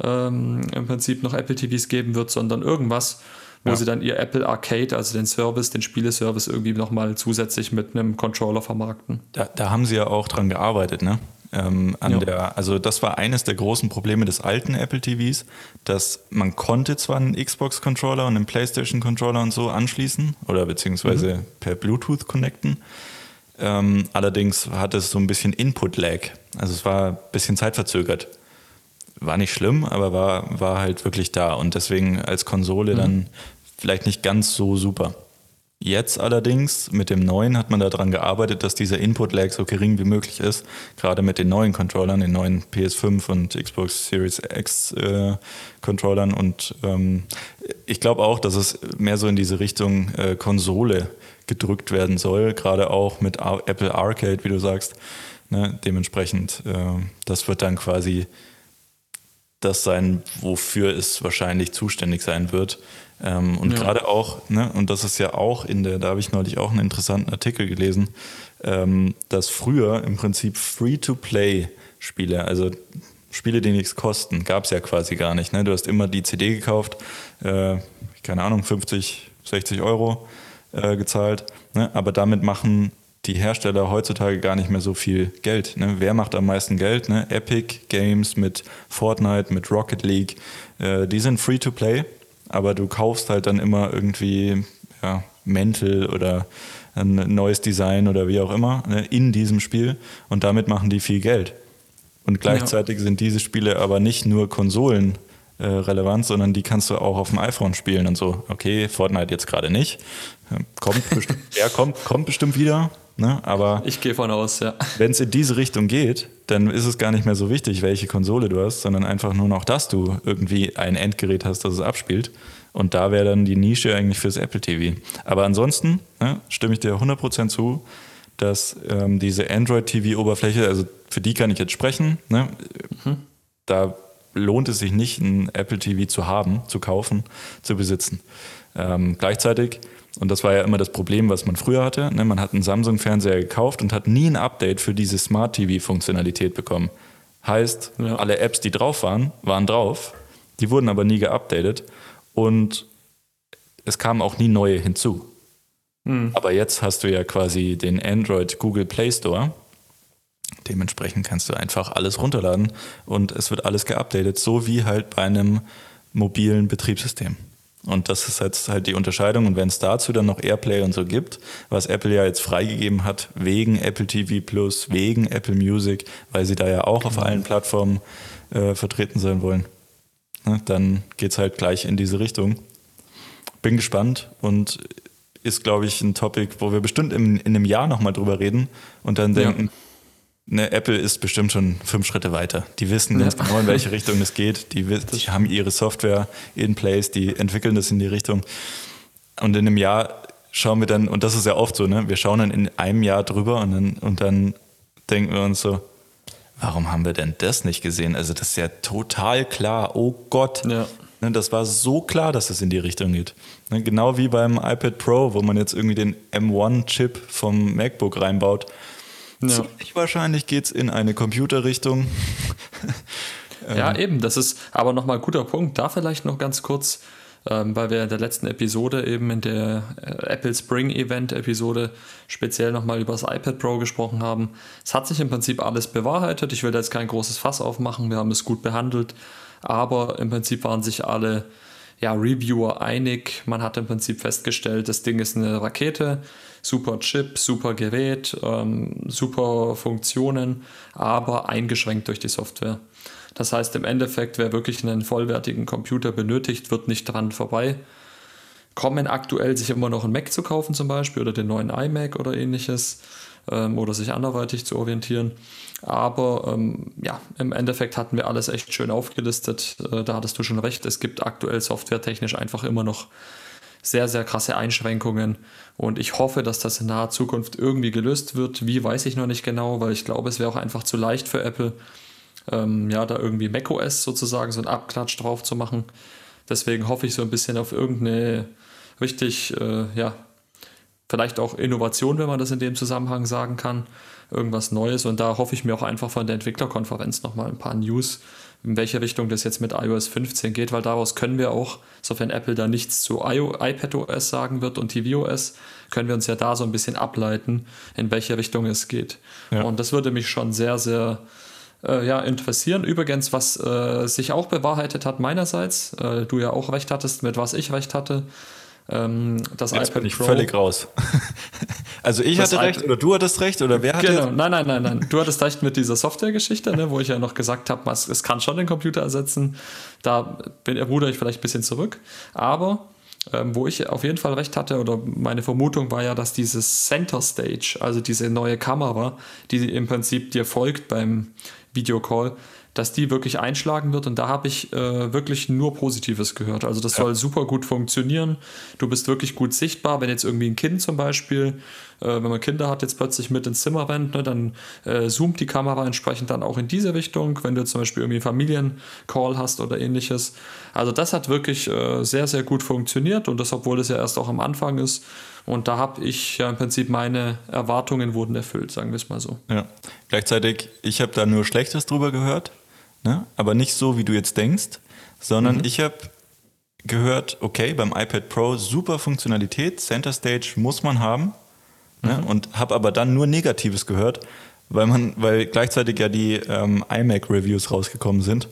ähm, im Prinzip noch Apple TVs geben wird, sondern irgendwas, wo ja. sie dann ihr Apple Arcade, also den Service, den Spieleservice irgendwie nochmal zusätzlich mit einem Controller vermarkten. Da, da haben sie ja auch dran gearbeitet, ne? Ähm, an ja. der, also das war eines der großen Probleme des alten Apple TVs, dass man konnte zwar einen Xbox-Controller und einen PlayStation-Controller und so anschließen oder beziehungsweise mhm. per Bluetooth connecten. Ähm, allerdings hatte es so ein bisschen Input-Lag. Also es war ein bisschen zeitverzögert. War nicht schlimm, aber war, war halt wirklich da und deswegen als Konsole mhm. dann vielleicht nicht ganz so super. Jetzt allerdings mit dem neuen hat man daran gearbeitet, dass dieser Input-Lag so gering wie möglich ist. Gerade mit den neuen Controllern, den neuen PS5 und Xbox Series X äh, Controllern. Und ähm, ich glaube auch, dass es mehr so in diese Richtung äh, Konsole gedrückt werden soll. Gerade auch mit Apple Arcade, wie du sagst. Ne? Dementsprechend, äh, das wird dann quasi das sein, wofür es wahrscheinlich zuständig sein wird. Ähm, und ja. gerade auch, ne, und das ist ja auch in der, da habe ich neulich auch einen interessanten Artikel gelesen, ähm, dass früher im Prinzip Free-to-Play-Spiele, also Spiele, die nichts kosten, gab es ja quasi gar nicht. Ne? Du hast immer die CD gekauft, äh, keine Ahnung, 50, 60 Euro äh, gezahlt, ne? aber damit machen die Hersteller heutzutage gar nicht mehr so viel Geld. Ne? Wer macht am meisten Geld? Ne? Epic Games mit Fortnite, mit Rocket League, äh, die sind free to play aber du kaufst halt dann immer irgendwie ja, Mäntel oder ein neues Design oder wie auch immer ne, in diesem Spiel und damit machen die viel Geld. Und gleichzeitig ja. sind diese Spiele aber nicht nur Konsolen äh, relevant, sondern die kannst du auch auf dem iPhone spielen und so. Okay, Fortnite jetzt gerade nicht. Kommt bestimmt, <laughs> er kommt, kommt bestimmt wieder. Ne? Aber ich gehe von aus, ja. Wenn es in diese Richtung geht, dann ist es gar nicht mehr so wichtig, welche Konsole du hast, sondern einfach nur noch, dass du irgendwie ein Endgerät hast, das es abspielt. Und da wäre dann die Nische eigentlich fürs Apple TV. Aber ansonsten ne, stimme ich dir 100% zu, dass ähm, diese Android-TV-Oberfläche, also für die kann ich jetzt sprechen, ne, mhm. da lohnt es sich nicht, ein Apple TV zu haben, zu kaufen, zu besitzen. Ähm, gleichzeitig und das war ja immer das Problem, was man früher hatte. Ne? Man hat einen Samsung-Fernseher gekauft und hat nie ein Update für diese Smart-TV-Funktionalität bekommen. Heißt, ja. alle Apps, die drauf waren, waren drauf. Die wurden aber nie geupdatet. Und es kamen auch nie neue hinzu. Mhm. Aber jetzt hast du ja quasi den Android Google Play Store. Dementsprechend kannst du einfach alles runterladen und es wird alles geupdatet, so wie halt bei einem mobilen Betriebssystem. Und das ist jetzt halt die Unterscheidung. Und wenn es dazu dann noch Airplay und so gibt, was Apple ja jetzt freigegeben hat, wegen Apple TV Plus, wegen Apple Music, weil sie da ja auch auf allen Plattformen äh, vertreten sein wollen, ne, dann geht es halt gleich in diese Richtung. Bin gespannt und ist, glaube ich, ein Topic, wo wir bestimmt in, in einem Jahr nochmal drüber reden und dann denken, ja ne, Apple ist bestimmt schon fünf Schritte weiter. Die wissen ganz genau, in welche <laughs> Richtung es geht. Die, die, haben ihre Software in place, die entwickeln das in die Richtung. Und in einem Jahr schauen wir dann, und das ist ja oft so, ne, wir schauen dann in einem Jahr drüber und dann, und dann denken wir uns so, warum haben wir denn das nicht gesehen? Also das ist ja total klar. Oh Gott. Ja. Ne, das war so klar, dass es in die Richtung geht. Ne, genau wie beim iPad Pro, wo man jetzt irgendwie den M1-Chip vom MacBook reinbaut. Ja. Ziemlich wahrscheinlich geht es in eine Computerrichtung. <laughs> ja, ähm. eben, das ist aber nochmal ein guter Punkt. Da vielleicht noch ganz kurz, ähm, weil wir in der letzten Episode eben in der äh, Apple Spring Event Episode speziell nochmal über das iPad Pro gesprochen haben. Es hat sich im Prinzip alles bewahrheitet. Ich will da jetzt kein großes Fass aufmachen. Wir haben es gut behandelt. Aber im Prinzip waren sich alle ja, Reviewer einig. Man hat im Prinzip festgestellt, das Ding ist eine Rakete super Chip, super Gerät, ähm, super Funktionen, aber eingeschränkt durch die Software. Das heißt, im Endeffekt, wer wirklich einen vollwertigen Computer benötigt, wird nicht dran vorbei. Kommen aktuell sich immer noch ein Mac zu kaufen zum Beispiel oder den neuen iMac oder ähnliches ähm, oder sich anderweitig zu orientieren. Aber ähm, ja, im Endeffekt hatten wir alles echt schön aufgelistet. Äh, da hattest du schon recht. Es gibt aktuell softwaretechnisch einfach immer noch sehr, sehr krasse Einschränkungen. Und ich hoffe, dass das in naher Zukunft irgendwie gelöst wird. Wie weiß ich noch nicht genau, weil ich glaube, es wäre auch einfach zu leicht für Apple, ähm, ja, da irgendwie macOS sozusagen so einen Abklatsch drauf zu machen. Deswegen hoffe ich so ein bisschen auf irgendeine richtig, äh, ja, vielleicht auch Innovation, wenn man das in dem Zusammenhang sagen kann. Irgendwas Neues. Und da hoffe ich mir auch einfach von der Entwicklerkonferenz nochmal ein paar News in welche Richtung das jetzt mit iOS 15 geht, weil daraus können wir auch, sofern Apple da nichts zu iPadOS sagen wird und tvOS, können wir uns ja da so ein bisschen ableiten, in welche Richtung es geht. Ja. Und das würde mich schon sehr, sehr äh, ja, interessieren. Übrigens, was äh, sich auch bewahrheitet hat meinerseits, äh, du ja auch recht hattest, mit was ich recht hatte, ähm, das Jetzt iPad bin ich Pro. völlig raus. <laughs> also ich hatte recht oder du hattest recht oder wer hatte Genau, nein, nein, nein, nein. Du hattest recht mit dieser Software-Geschichte, ne, wo ich ja noch gesagt habe, es kann schon den Computer ersetzen. Da bin, ruder ich vielleicht ein bisschen zurück. Aber ähm, wo ich auf jeden Fall recht hatte, oder meine Vermutung war ja, dass dieses Center Stage, also diese neue Kamera, die im Prinzip dir folgt beim Videocall, dass die wirklich einschlagen wird. Und da habe ich äh, wirklich nur Positives gehört. Also das ja. soll super gut funktionieren. Du bist wirklich gut sichtbar. Wenn jetzt irgendwie ein Kind zum Beispiel, äh, wenn man Kinder hat, jetzt plötzlich mit ins Zimmer rennt, ne, dann äh, zoomt die Kamera entsprechend dann auch in diese Richtung. Wenn du zum Beispiel irgendwie einen Familiencall hast oder ähnliches. Also das hat wirklich äh, sehr, sehr gut funktioniert. Und das, obwohl es ja erst auch am Anfang ist. Und da habe ich ja im Prinzip meine Erwartungen wurden erfüllt, sagen wir es mal so. Ja. Gleichzeitig, ich habe da nur Schlechtes drüber gehört. Ne? Aber nicht so, wie du jetzt denkst, sondern mhm. ich habe gehört, okay, beim iPad Pro super Funktionalität, Center Stage muss man haben. Ne? Mhm. Und habe aber dann nur Negatives gehört, weil man, weil gleichzeitig ja die ähm, iMac-Reviews rausgekommen sind.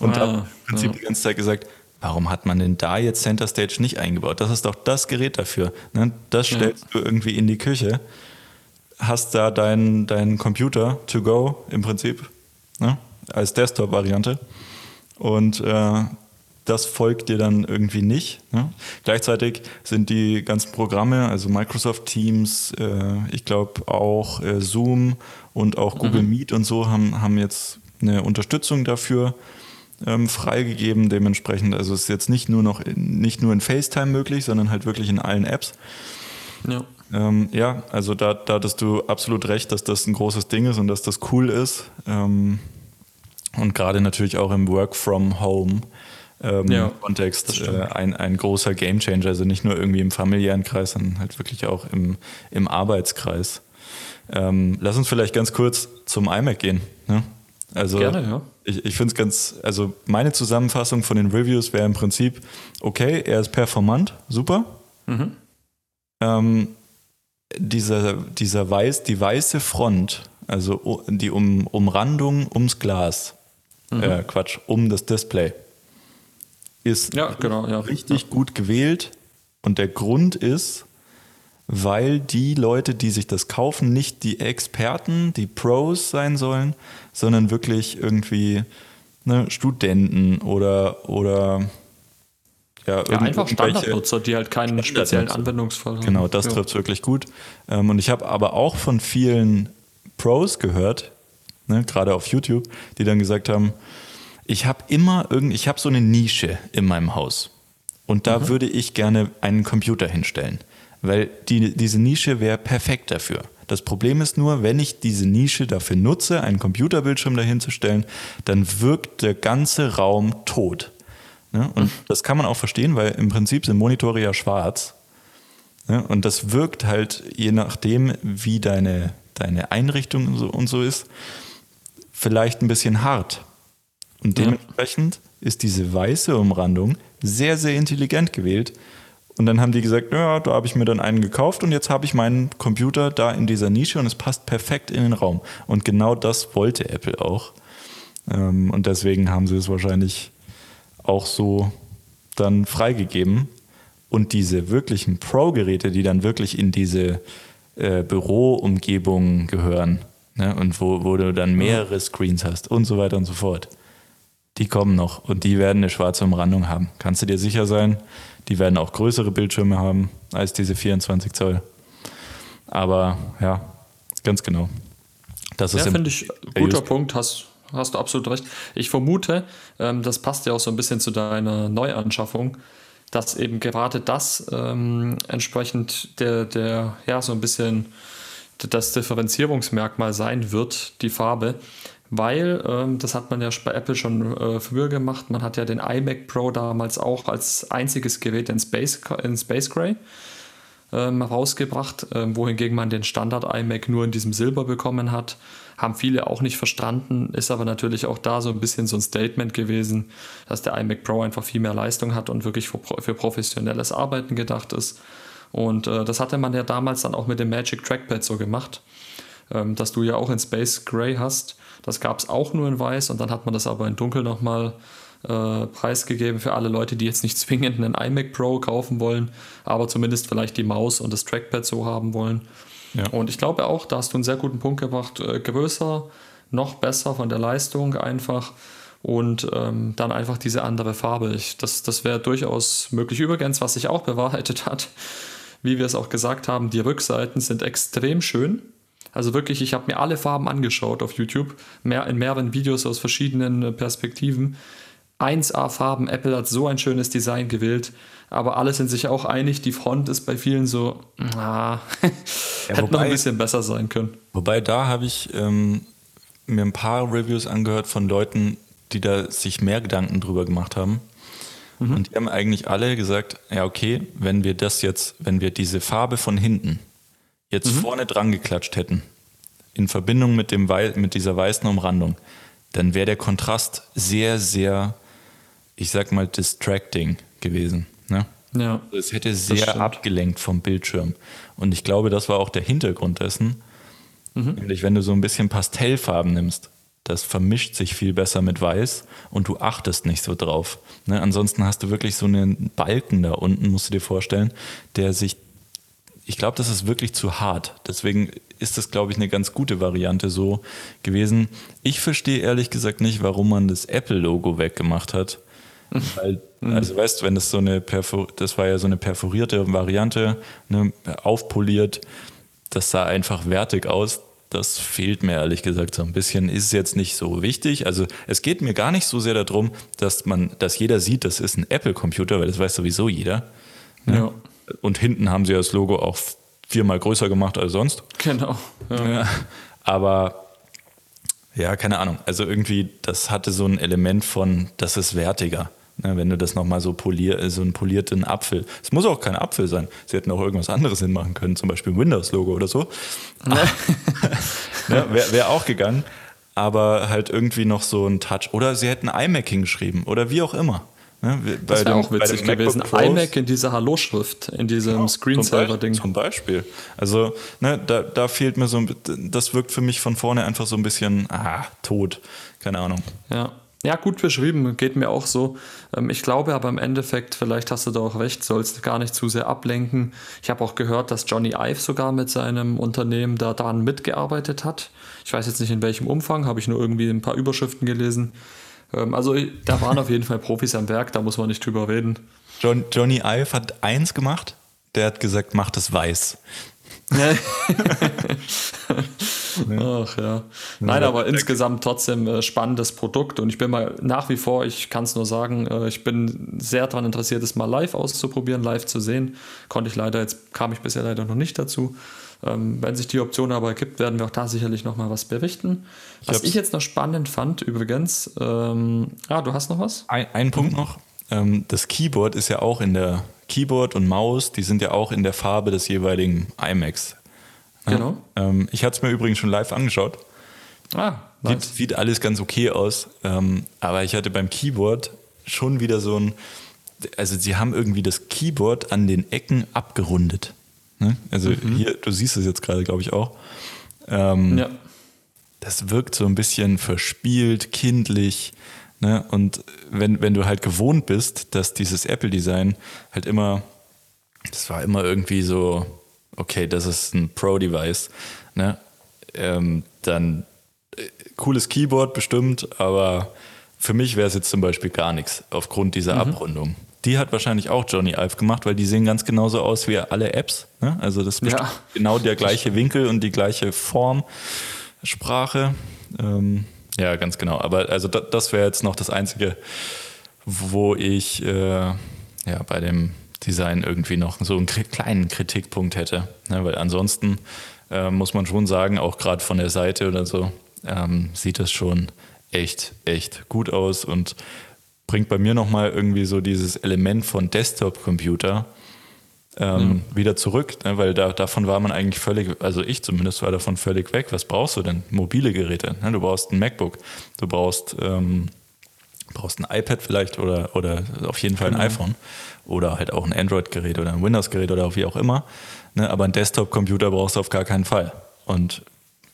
Und ah, habe im Prinzip ja. die ganze Zeit gesagt, warum hat man denn da jetzt Center Stage nicht eingebaut? Das ist doch das Gerät dafür. Ne? Das stellst ja. du irgendwie in die Küche, hast da deinen dein Computer to go im Prinzip. Ne? Als Desktop-Variante. Und äh, das folgt dir dann irgendwie nicht. Ne? Gleichzeitig sind die ganzen Programme, also Microsoft Teams, äh, ich glaube auch äh, Zoom und auch Google mhm. Meet und so, haben, haben jetzt eine Unterstützung dafür ähm, freigegeben. Dementsprechend, also es ist jetzt nicht nur noch nicht nur in FaceTime möglich, sondern halt wirklich in allen Apps. Ja. Ähm, ja, also da, da hattest du absolut recht, dass das ein großes Ding ist und dass das cool ist. Ähm, und gerade natürlich auch im Work from Home. Ähm, ja, Kontext äh, ein, ein großer Gamechanger, also nicht nur irgendwie im familiären Kreis, sondern halt wirklich auch im, im Arbeitskreis. Ähm, lass uns vielleicht ganz kurz zum iMac gehen. Ne? Also Gerne, ja. Ich, ich finde es ganz, also meine Zusammenfassung von den Reviews wäre im Prinzip, okay, er ist performant, super. Mhm. Ähm, dieser, dieser weiß, die weiße Front, also die um, Umrandung ums Glas, mhm. äh, Quatsch, um das Display. Ist ja, genau, ja. richtig gut gewählt. Und der Grund ist, weil die Leute, die sich das kaufen, nicht die Experten, die Pros sein sollen, sondern wirklich irgendwie ne, Studenten oder, oder ja, ja einfach Standardnutzer, die halt keinen speziellen Anwendungsfall haben. Genau, das ja. trifft es wirklich gut. Ähm, und ich habe aber auch von vielen Pros gehört, ne, gerade auf YouTube, die dann gesagt haben, ich habe immer irgend, ich habe so eine Nische in meinem Haus und da mhm. würde ich gerne einen Computer hinstellen, weil die, diese Nische wäre perfekt dafür. Das Problem ist nur, wenn ich diese Nische dafür nutze, einen Computerbildschirm dahinzustellen, dann wirkt der ganze Raum tot. Ne? Und mhm. das kann man auch verstehen, weil im Prinzip sind Monitore ja schwarz. Ne? Und das wirkt halt je nachdem, wie deine, deine Einrichtung und so, und so ist, vielleicht ein bisschen hart. Und dementsprechend ja. ist diese weiße Umrandung sehr, sehr intelligent gewählt. Und dann haben die gesagt, ja, da habe ich mir dann einen gekauft und jetzt habe ich meinen Computer da in dieser Nische und es passt perfekt in den Raum. Und genau das wollte Apple auch. Ähm, und deswegen haben sie es wahrscheinlich auch so dann freigegeben. Und diese wirklichen Pro-Geräte, die dann wirklich in diese äh, Büroumgebung gehören, ne? und wo, wo du dann mehrere Screens hast und so weiter und so fort. Die kommen noch und die werden eine schwarze Umrandung haben. Kannst du dir sicher sein? Die werden auch größere Bildschirme haben als diese 24 Zoll. Aber ja, ganz genau. Das ist ja, finde ich, guter Punkt, hast, hast du absolut recht. Ich vermute, ähm, das passt ja auch so ein bisschen zu deiner Neuanschaffung, dass eben gerade das ähm, entsprechend der, der, ja, so ein bisschen das Differenzierungsmerkmal sein wird, die Farbe, weil ähm, das hat man ja bei Apple schon äh, früher gemacht. Man hat ja den iMac Pro damals auch als einziges Gerät in Space, in Space Gray ähm, rausgebracht, ähm, wohingegen man den Standard iMac nur in diesem Silber bekommen hat. Haben viele auch nicht verstanden, ist aber natürlich auch da so ein bisschen so ein Statement gewesen, dass der iMac Pro einfach viel mehr Leistung hat und wirklich für, für professionelles Arbeiten gedacht ist. Und äh, das hatte man ja damals dann auch mit dem Magic Trackpad so gemacht, ähm, dass du ja auch in Space Gray hast. Das gab es auch nur in Weiß und dann hat man das aber in Dunkel nochmal äh, preisgegeben für alle Leute, die jetzt nicht <laughs> zwingend einen iMac Pro kaufen wollen, aber zumindest vielleicht die Maus und das Trackpad so haben wollen. Ja. Und ich glaube auch, da hast du einen sehr guten Punkt gebracht, äh, größer, noch besser von der Leistung einfach und ähm, dann einfach diese andere Farbe. Ich, das das wäre durchaus möglich. Übrigens, was sich auch <laughs> bewahrheitet hat, wie wir es auch gesagt haben, die Rückseiten sind extrem schön. Also wirklich, ich habe mir alle Farben angeschaut auf YouTube, mehr, in mehreren Videos aus verschiedenen äh, Perspektiven. 1A Farben, Apple hat so ein schönes Design gewählt, aber alle sind sich auch einig, die Front ist bei vielen so, ah, <laughs> ja, hätte wobei, noch ein bisschen besser sein können. Wobei da habe ich ähm, mir ein paar Reviews angehört von Leuten, die da sich mehr Gedanken drüber gemacht haben. Mhm. Und die haben eigentlich alle gesagt, ja okay, wenn wir das jetzt, wenn wir diese Farbe von hinten jetzt mhm. vorne dran geklatscht hätten, in Verbindung mit, dem mit dieser weißen Umrandung, dann wäre der Kontrast sehr, sehr, ich sag mal, distracting gewesen. Ne? Ja. Also es hätte sehr abgelenkt vom Bildschirm. Und ich glaube, das war auch der Hintergrund dessen. Mhm. Nämlich, wenn du so ein bisschen Pastellfarben nimmst, das vermischt sich viel besser mit Weiß und du achtest nicht so drauf. Ne? Ansonsten hast du wirklich so einen Balken da unten, musst du dir vorstellen, der sich ich glaube, das ist wirklich zu hart. Deswegen ist das, glaube ich, eine ganz gute Variante so gewesen. Ich verstehe ehrlich gesagt nicht, warum man das Apple-Logo weggemacht hat. <laughs> Weil, also weißt du, wenn das so eine Perfor das war ja so eine perforierte Variante, ne, aufpoliert, das sah einfach wertig aus. Das fehlt mir ehrlich gesagt so ein bisschen. Ist jetzt nicht so wichtig. Also es geht mir gar nicht so sehr darum, dass man, dass jeder sieht, das ist ein Apple-Computer, weil das weiß sowieso jeder. Ne? Ja. Und hinten haben sie das Logo auch viermal größer gemacht als sonst. Genau. Ja. Ja, aber ja, keine Ahnung. Also irgendwie, das hatte so ein Element von, das ist wertiger. Ne, wenn du das nochmal so polier, so einen polierten Apfel. Es muss auch kein Apfel sein. Sie hätten auch irgendwas anderes hinmachen können, zum Beispiel ein Windows-Logo oder so. <laughs> Ne? ne, Wäre wär auch gegangen. Aber halt irgendwie noch so ein Touch. Oder sie hätten iMac hingeschrieben oder wie auch immer. Ne, das wäre auch witzig gewesen. Pros, iMac in dieser Hallo-Schrift, in diesem genau, Screensaver-Ding. Zum Beispiel. Also, ne, da, da fehlt mir so ein das wirkt für mich von vorne einfach so ein bisschen, ah, tot. Keine Ahnung. Ja. Ja, gut beschrieben, geht mir auch so. Ähm, ich glaube aber im Endeffekt, vielleicht hast du da auch recht, sollst gar nicht zu sehr ablenken. Ich habe auch gehört, dass Johnny Ive sogar mit seinem Unternehmen da daran mitgearbeitet hat. Ich weiß jetzt nicht in welchem Umfang, habe ich nur irgendwie ein paar Überschriften gelesen. Ähm, also da waren auf jeden Fall Profis am Werk, da muss man nicht drüber reden. John, Johnny Ive hat eins gemacht, der hat gesagt, macht es weiß. <laughs> Ach ja. Nein, aber insgesamt trotzdem äh, spannendes Produkt und ich bin mal nach wie vor, ich kann es nur sagen, äh, ich bin sehr daran interessiert, es mal live auszuprobieren, live zu sehen. Konnte ich leider, jetzt kam ich bisher leider noch nicht dazu. Ähm, wenn sich die Option aber ergibt, werden wir auch da sicherlich nochmal was berichten. Was ich, ich, jetzt noch spannend fand, übrigens, ähm, ah, du hast noch was? Ein, ein Punkt mhm. noch. Ähm, das Keyboard ist ja auch in der Keyboard und Maus, die sind ja auch in der Farbe des jeweiligen iMacs. Genau. Ähm, ich hatte es mir übrigens schon live angeschaut. Ah, nice. sieht, sieht alles ganz okay aus. Ähm, aber ich hatte beim Keyboard schon wieder so ein, also sie haben irgendwie das Keyboard an den Ecken abgerundet. Ne? Also mhm. hier, du siehst es jetzt gerade, glaube ich, auch. Ähm, ja. Das wirkt so ein bisschen verspielt, kindlich. Ne? Und wenn, wenn du halt gewohnt bist, dass dieses Apple-Design halt immer, das war immer irgendwie so, okay, das ist ein Pro-Device, ne? Ähm, dann äh, cooles Keyboard bestimmt, aber für mich wäre es jetzt zum Beispiel gar nichts aufgrund dieser mhm. Abrundung die hat wahrscheinlich auch Johnny Ive gemacht, weil die sehen ganz genauso aus wie alle Apps. Ne? Also das ist ja. genau der gleiche Winkel und die gleiche Form, Sprache. Ähm, ja, ganz genau. Aber also das, das wäre jetzt noch das Einzige, wo ich äh, ja, bei dem Design irgendwie noch so einen kleinen Kritikpunkt hätte. Ne? Weil ansonsten äh, muss man schon sagen, auch gerade von der Seite oder so, ähm, sieht das schon echt, echt gut aus und bringt bei mir nochmal irgendwie so dieses Element von Desktop-Computer ähm, mhm. wieder zurück, ne? weil da, davon war man eigentlich völlig, also ich zumindest war davon völlig weg. Was brauchst du denn? Mobile Geräte. Ne? Du brauchst ein MacBook, du brauchst, ähm, brauchst ein iPad vielleicht oder, oder auf jeden Fall ein mhm. iPhone oder halt auch ein Android-Gerät oder ein Windows-Gerät oder wie auch immer. Ne? Aber ein Desktop-Computer brauchst du auf gar keinen Fall. Und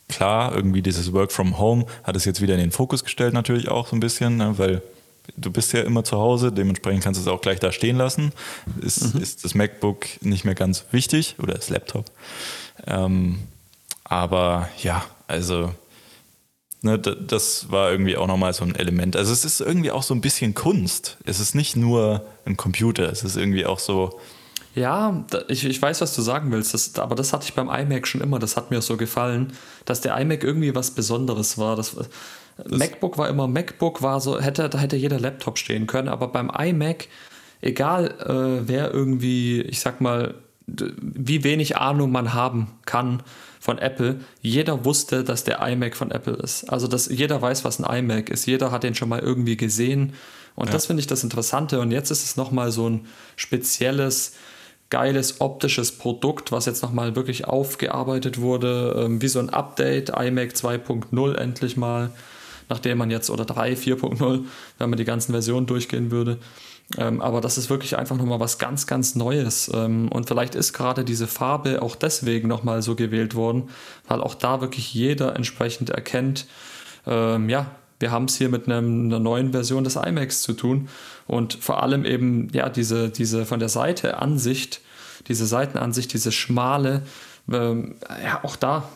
klar, irgendwie dieses Work from Home hat es jetzt wieder in den Fokus gestellt, natürlich auch so ein bisschen, ne? weil du bist ja immer zu Hause, dementsprechend kannst du es auch gleich da stehen lassen. Ist, mhm. ist das MacBook nicht mehr ganz wichtig oder das Laptop. Ähm, aber ja, also ne, das war irgendwie auch nochmal so ein Element. Also es ist irgendwie auch so ein bisschen Kunst. Es ist nicht nur ein Computer, es ist irgendwie auch so. Ja, ich, ich weiß, was du sagen willst, das, aber das hatte ich beim iMac schon immer, das hat mir so gefallen, dass der iMac irgendwie was Besonderes war. Das, das MacBook war immer MacBook, war so, hätte, da hätte jeder Laptop stehen können, aber beim iMac, egal äh, wer irgendwie, ich sag mal, wie wenig Ahnung man haben kann von Apple, jeder wusste, dass der iMac von Apple ist. Also dass jeder weiß, was ein iMac ist. Jeder hat den schon mal irgendwie gesehen. Und ja. das finde ich das Interessante. Und jetzt ist es nochmal so ein spezielles, geiles optisches Produkt, was jetzt nochmal wirklich aufgearbeitet wurde, ähm, wie so ein Update, iMac 2.0 endlich mal, nachdem man jetzt, oder 3, 4.0, wenn man die ganzen Versionen durchgehen würde. Ähm, aber das ist wirklich einfach nochmal was ganz, ganz Neues. Ähm, und vielleicht ist gerade diese Farbe auch deswegen nochmal so gewählt worden, weil auch da wirklich jeder entsprechend erkennt, ähm, ja, wir haben es hier mit einem, einer neuen Version des iMacs zu tun. Und vor allem eben, ja, diese, diese von der Seite Ansicht, diese Seitenansicht, diese schmale, ähm, ja, auch da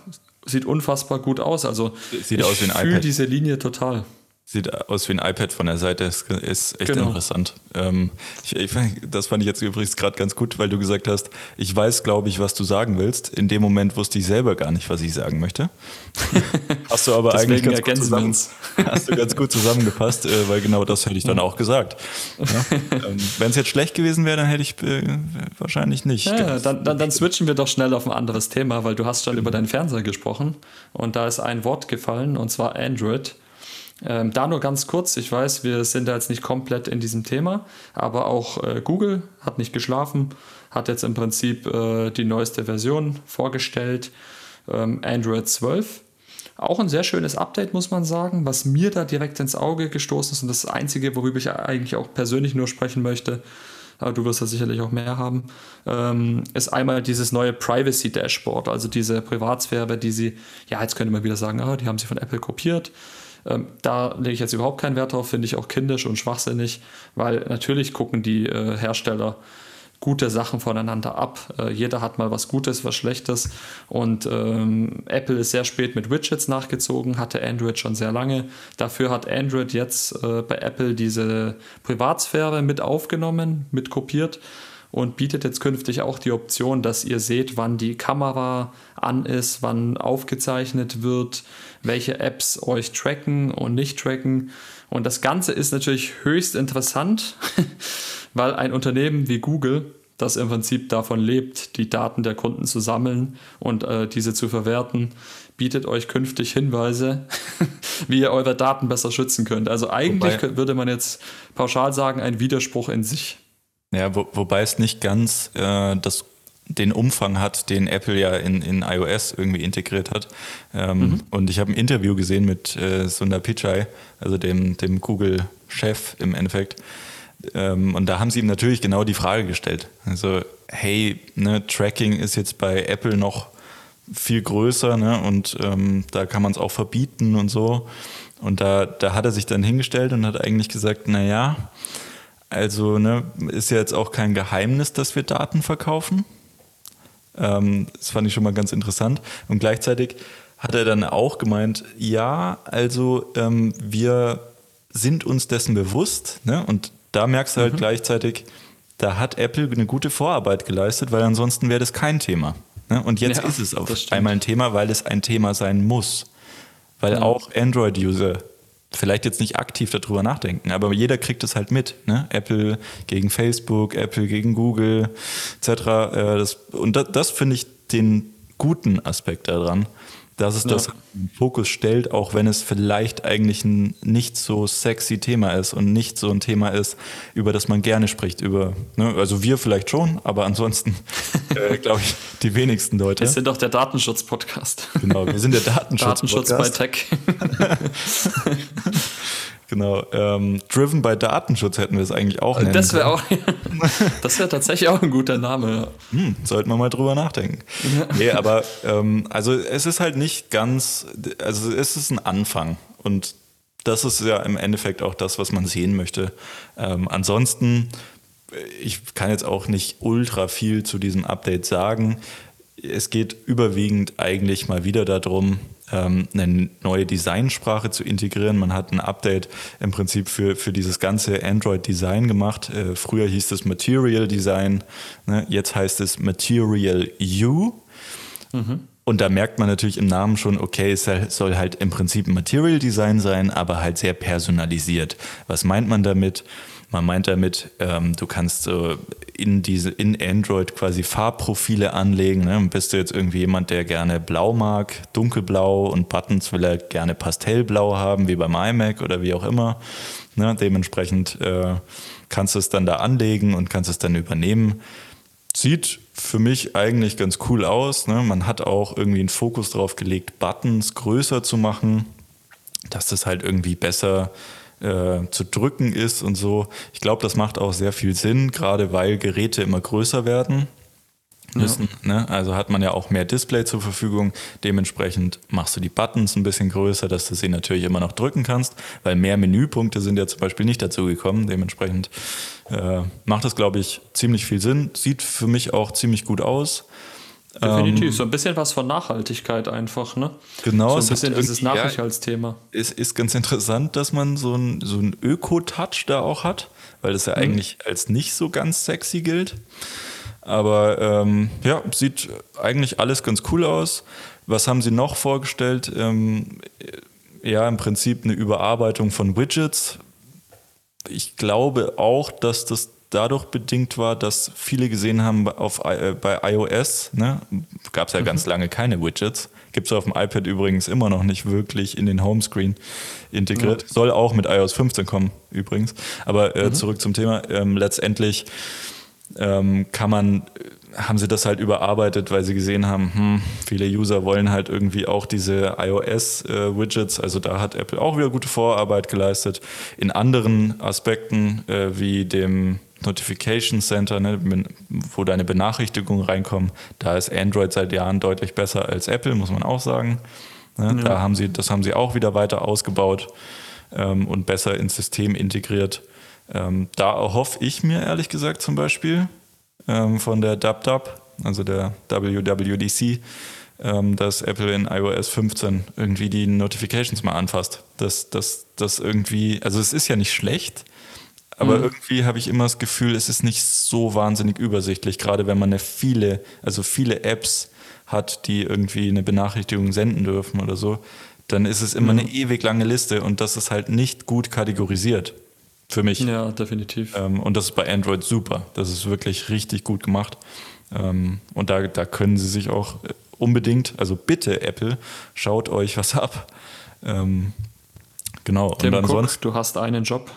sieht unfassbar gut aus. Also sieht aus wie ein iPad. Ich diese Linie total. Sieht aus wie ein iPad von der Seite, ist, ist echt genau. interessant. Ähm, ich, ich, das fand ich jetzt übrigens gerade ganz gut, weil du gesagt hast, ich weiß, glaube ich, was du sagen willst. In dem Moment wusste ich selber gar nicht, was ich sagen möchte. <laughs> hast du aber eigentlich ganz gut, zusammen, <laughs> hast du ganz gut zusammengepasst, äh, weil genau das hätte ich dann auch gesagt. Ja? <laughs> Ähm, Wenn es jetzt schlecht gewesen wäre, dann hätte ich äh, wahrscheinlich nicht. Ja, dann, dann, dann, switchen wir doch schnell auf ein anderes Thema, weil du hast schon über deinen Fernseher gesprochen und da ist ein Wort gefallen und zwar Android. Ähm, da nur ganz kurz, ich weiß, wir sind da jetzt nicht komplett in diesem Thema, aber auch äh, Google hat nicht geschlafen, hat jetzt im Prinzip äh, die neueste Version vorgestellt, ähm, Android 12. Auch ein sehr schönes Update, muss man sagen, was mir da direkt ins Auge gestoßen ist und das Einzige, worüber ich eigentlich auch persönlich nur sprechen möchte, aber du wirst da sicherlich auch mehr haben, ähm, ist einmal dieses neue Privacy Dashboard, also diese Privatsphäre, die sie, ja, jetzt könnte man wieder sagen, ah, die haben sie von Apple kopiert. Ähm, da lege ich jetzt überhaupt keinen Wert drauf, finde ich auch kindisch und schwachsinnig, weil natürlich gucken die äh, Hersteller gute Sachen voneinander ab. Äh, jeder hat mal was Gutes, was Schlechtes und ähm, Apple ist sehr spät mit Widgets nachgezogen, hatte Android schon sehr lange. Dafür hat Android jetzt äh, bei Apple diese Privatsphäre mit aufgenommen, mit kopiert und bietet jetzt künftig auch die Option, dass ihr seht, wann die Kamera an ist, wann aufgezeichnet wird, welche Apps euch tracken und nicht tracken. Und das Ganze ist natürlich höchst interessant, <laughs> weil ein Unternehmen wie Google, das im Prinzip davon lebt, die Daten der Kunden zu sammeln und äh, diese zu verwerten, bietet euch künftig Hinweise, <laughs> wie ihr eure Daten besser schützen könnt. Also eigentlich Wobei, würde man jetzt pauschal sagen, ein Widerspruch in sich. Ja, wo, wobei es nicht ganz äh, das, den Umfang hat, den Apple ja in, in iOS irgendwie integriert hat. Ähm, mhm. Und ich habe ein Interview gesehen mit äh, Sundar Pichai, also dem, dem Google-Chef im Endeffekt. Ähm, und da haben sie ihm natürlich genau die Frage gestellt. Also, hey, ne, Tracking ist jetzt bei Apple noch viel größer ne, und ähm, da kann man es auch verbieten und so. Und da, da hat er sich dann hingestellt und hat eigentlich gesagt, naja, also ne, ist ja jetzt auch kein Geheimnis, dass wir Daten verkaufen. Ähm, das fand ich schon mal ganz interessant. Und gleichzeitig hat er dann auch gemeint, ja, also ähm, wir sind uns dessen bewusst. Ne? Und da merkst du halt mhm. gleichzeitig, da hat Apple eine gute Vorarbeit geleistet, weil ansonsten wäre das kein Thema. Ne? Und jetzt ja, ist es auf einmal ein Thema, weil es ein Thema sein muss. Weil ja. auch Android-User vielleicht jetzt nicht aktiv darüber nachdenken, aber jeder kriegt es halt mit. Ne? Apple gegen Facebook, Apple gegen Google, etc. Äh, das, und das, das finde ich den guten Aspekt daran, dass es ja. das im Fokus stellt, auch wenn es vielleicht eigentlich ein nicht so sexy Thema ist und nicht so ein Thema ist, über das man gerne spricht. Über, ne? Also wir vielleicht schon, aber ansonsten <laughs> äh, glaube ich die wenigsten Leute. Wir sind doch der Datenschutz-Podcast. Genau, wir sind der Datenschutz-Podcast. Datenschutz bei Tech. <laughs> Genau. Ähm, Driven by Datenschutz hätten wir es eigentlich auch nennen Das wäre auch, <laughs> das wäre tatsächlich auch ein guter Name. Hm, sollten wir mal drüber nachdenken. Ja. Nee, aber ähm, also es ist halt nicht ganz, also es ist ein Anfang und das ist ja im Endeffekt auch das, was man sehen möchte. Ähm, ansonsten, ich kann jetzt auch nicht ultra viel zu diesem Update sagen. Es geht überwiegend eigentlich mal wieder darum, ähm, eine neue Designsprache zu integrieren. Man hat ein Update im Prinzip für, für dieses ganze Android-Design gemacht. Äh, früher hieß es Material Design, ne? jetzt heißt es Material U. Mhm. Und da merkt man natürlich im Namen schon, okay, es soll halt im Prinzip ein Material Design sein, aber halt sehr personalisiert. Was meint man damit? Man meint damit, ähm, du kannst äh, in diese in Android quasi Farbprofile anlegen. Ne? Bist du jetzt irgendwie jemand, der gerne blau mag, dunkelblau und Buttons will er gerne pastellblau haben, wie beim iMac oder wie auch immer. Ne? Dementsprechend äh, kannst du es dann da anlegen und kannst es dann übernehmen. Sieht für mich eigentlich ganz cool aus. Ne? Man hat auch irgendwie einen Fokus drauf gelegt, Buttons größer zu machen, dass das halt irgendwie besser äh, zu drücken ist und so. Ich glaube, das macht auch sehr viel Sinn, gerade weil Geräte immer größer werden müssen. Ja. Ne? Also hat man ja auch mehr Display zur Verfügung. Dementsprechend machst du die Buttons ein bisschen größer, dass du sie natürlich immer noch drücken kannst, weil mehr Menüpunkte sind ja zum Beispiel nicht dazu gekommen. Dementsprechend äh, macht das, glaube ich, ziemlich viel Sinn. Sieht für mich auch ziemlich gut aus. Definitiv, ähm, so ein bisschen was von Nachhaltigkeit einfach, ne? Genau, so ein bisschen dieses Nachhaltigkeitsthema. Ja, es ist ganz interessant, dass man so ein, so ein Öko-Touch da auch hat, weil das ja mhm. eigentlich als nicht so ganz sexy gilt. Aber ähm, ja, sieht eigentlich alles ganz cool aus. Was haben Sie noch vorgestellt? Ähm, ja, im Prinzip eine Überarbeitung von Widgets. Ich glaube auch, dass das dadurch bedingt war, dass viele gesehen haben, auf, äh, bei iOS ne, gab es ja mhm. ganz lange keine Widgets. Gibt es auf dem iPad übrigens immer noch nicht wirklich in den Homescreen integriert. Ja. Soll auch mit iOS 15 kommen übrigens. Aber äh, mhm. zurück zum Thema. Ähm, letztendlich ähm, kann man haben sie das halt überarbeitet, weil sie gesehen haben, hm, viele User wollen halt irgendwie auch diese iOS-Widgets. Äh, also da hat Apple auch wieder gute Vorarbeit geleistet. In anderen Aspekten äh, wie dem Notification Center, ne, wo deine Benachrichtigungen reinkommen, da ist Android seit Jahren deutlich besser als Apple, muss man auch sagen. Ne, ja. Da haben sie, das haben sie auch wieder weiter ausgebaut ähm, und besser ins System integriert. Ähm, da erhoffe ich mir ehrlich gesagt zum Beispiel ähm, von der DubDub, also der WWDC, ähm, dass Apple in iOS 15 irgendwie die Notifications mal anfasst. Dass das irgendwie, also es ist ja nicht schlecht, aber mhm. irgendwie habe ich immer das Gefühl, es ist nicht so wahnsinnig übersichtlich, gerade wenn man eine viele, also viele Apps hat, die irgendwie eine Benachrichtigung senden dürfen oder so, dann ist es immer mhm. eine ewig lange Liste und das ist halt nicht gut kategorisiert. Für mich. Ja, definitiv. Ähm, und das ist bei Android super. Das ist wirklich richtig gut gemacht. Ähm, und da, da können sie sich auch unbedingt, also bitte Apple, schaut euch was ab. Ähm, genau. Tim und ansonsten, Cook, du hast einen Job.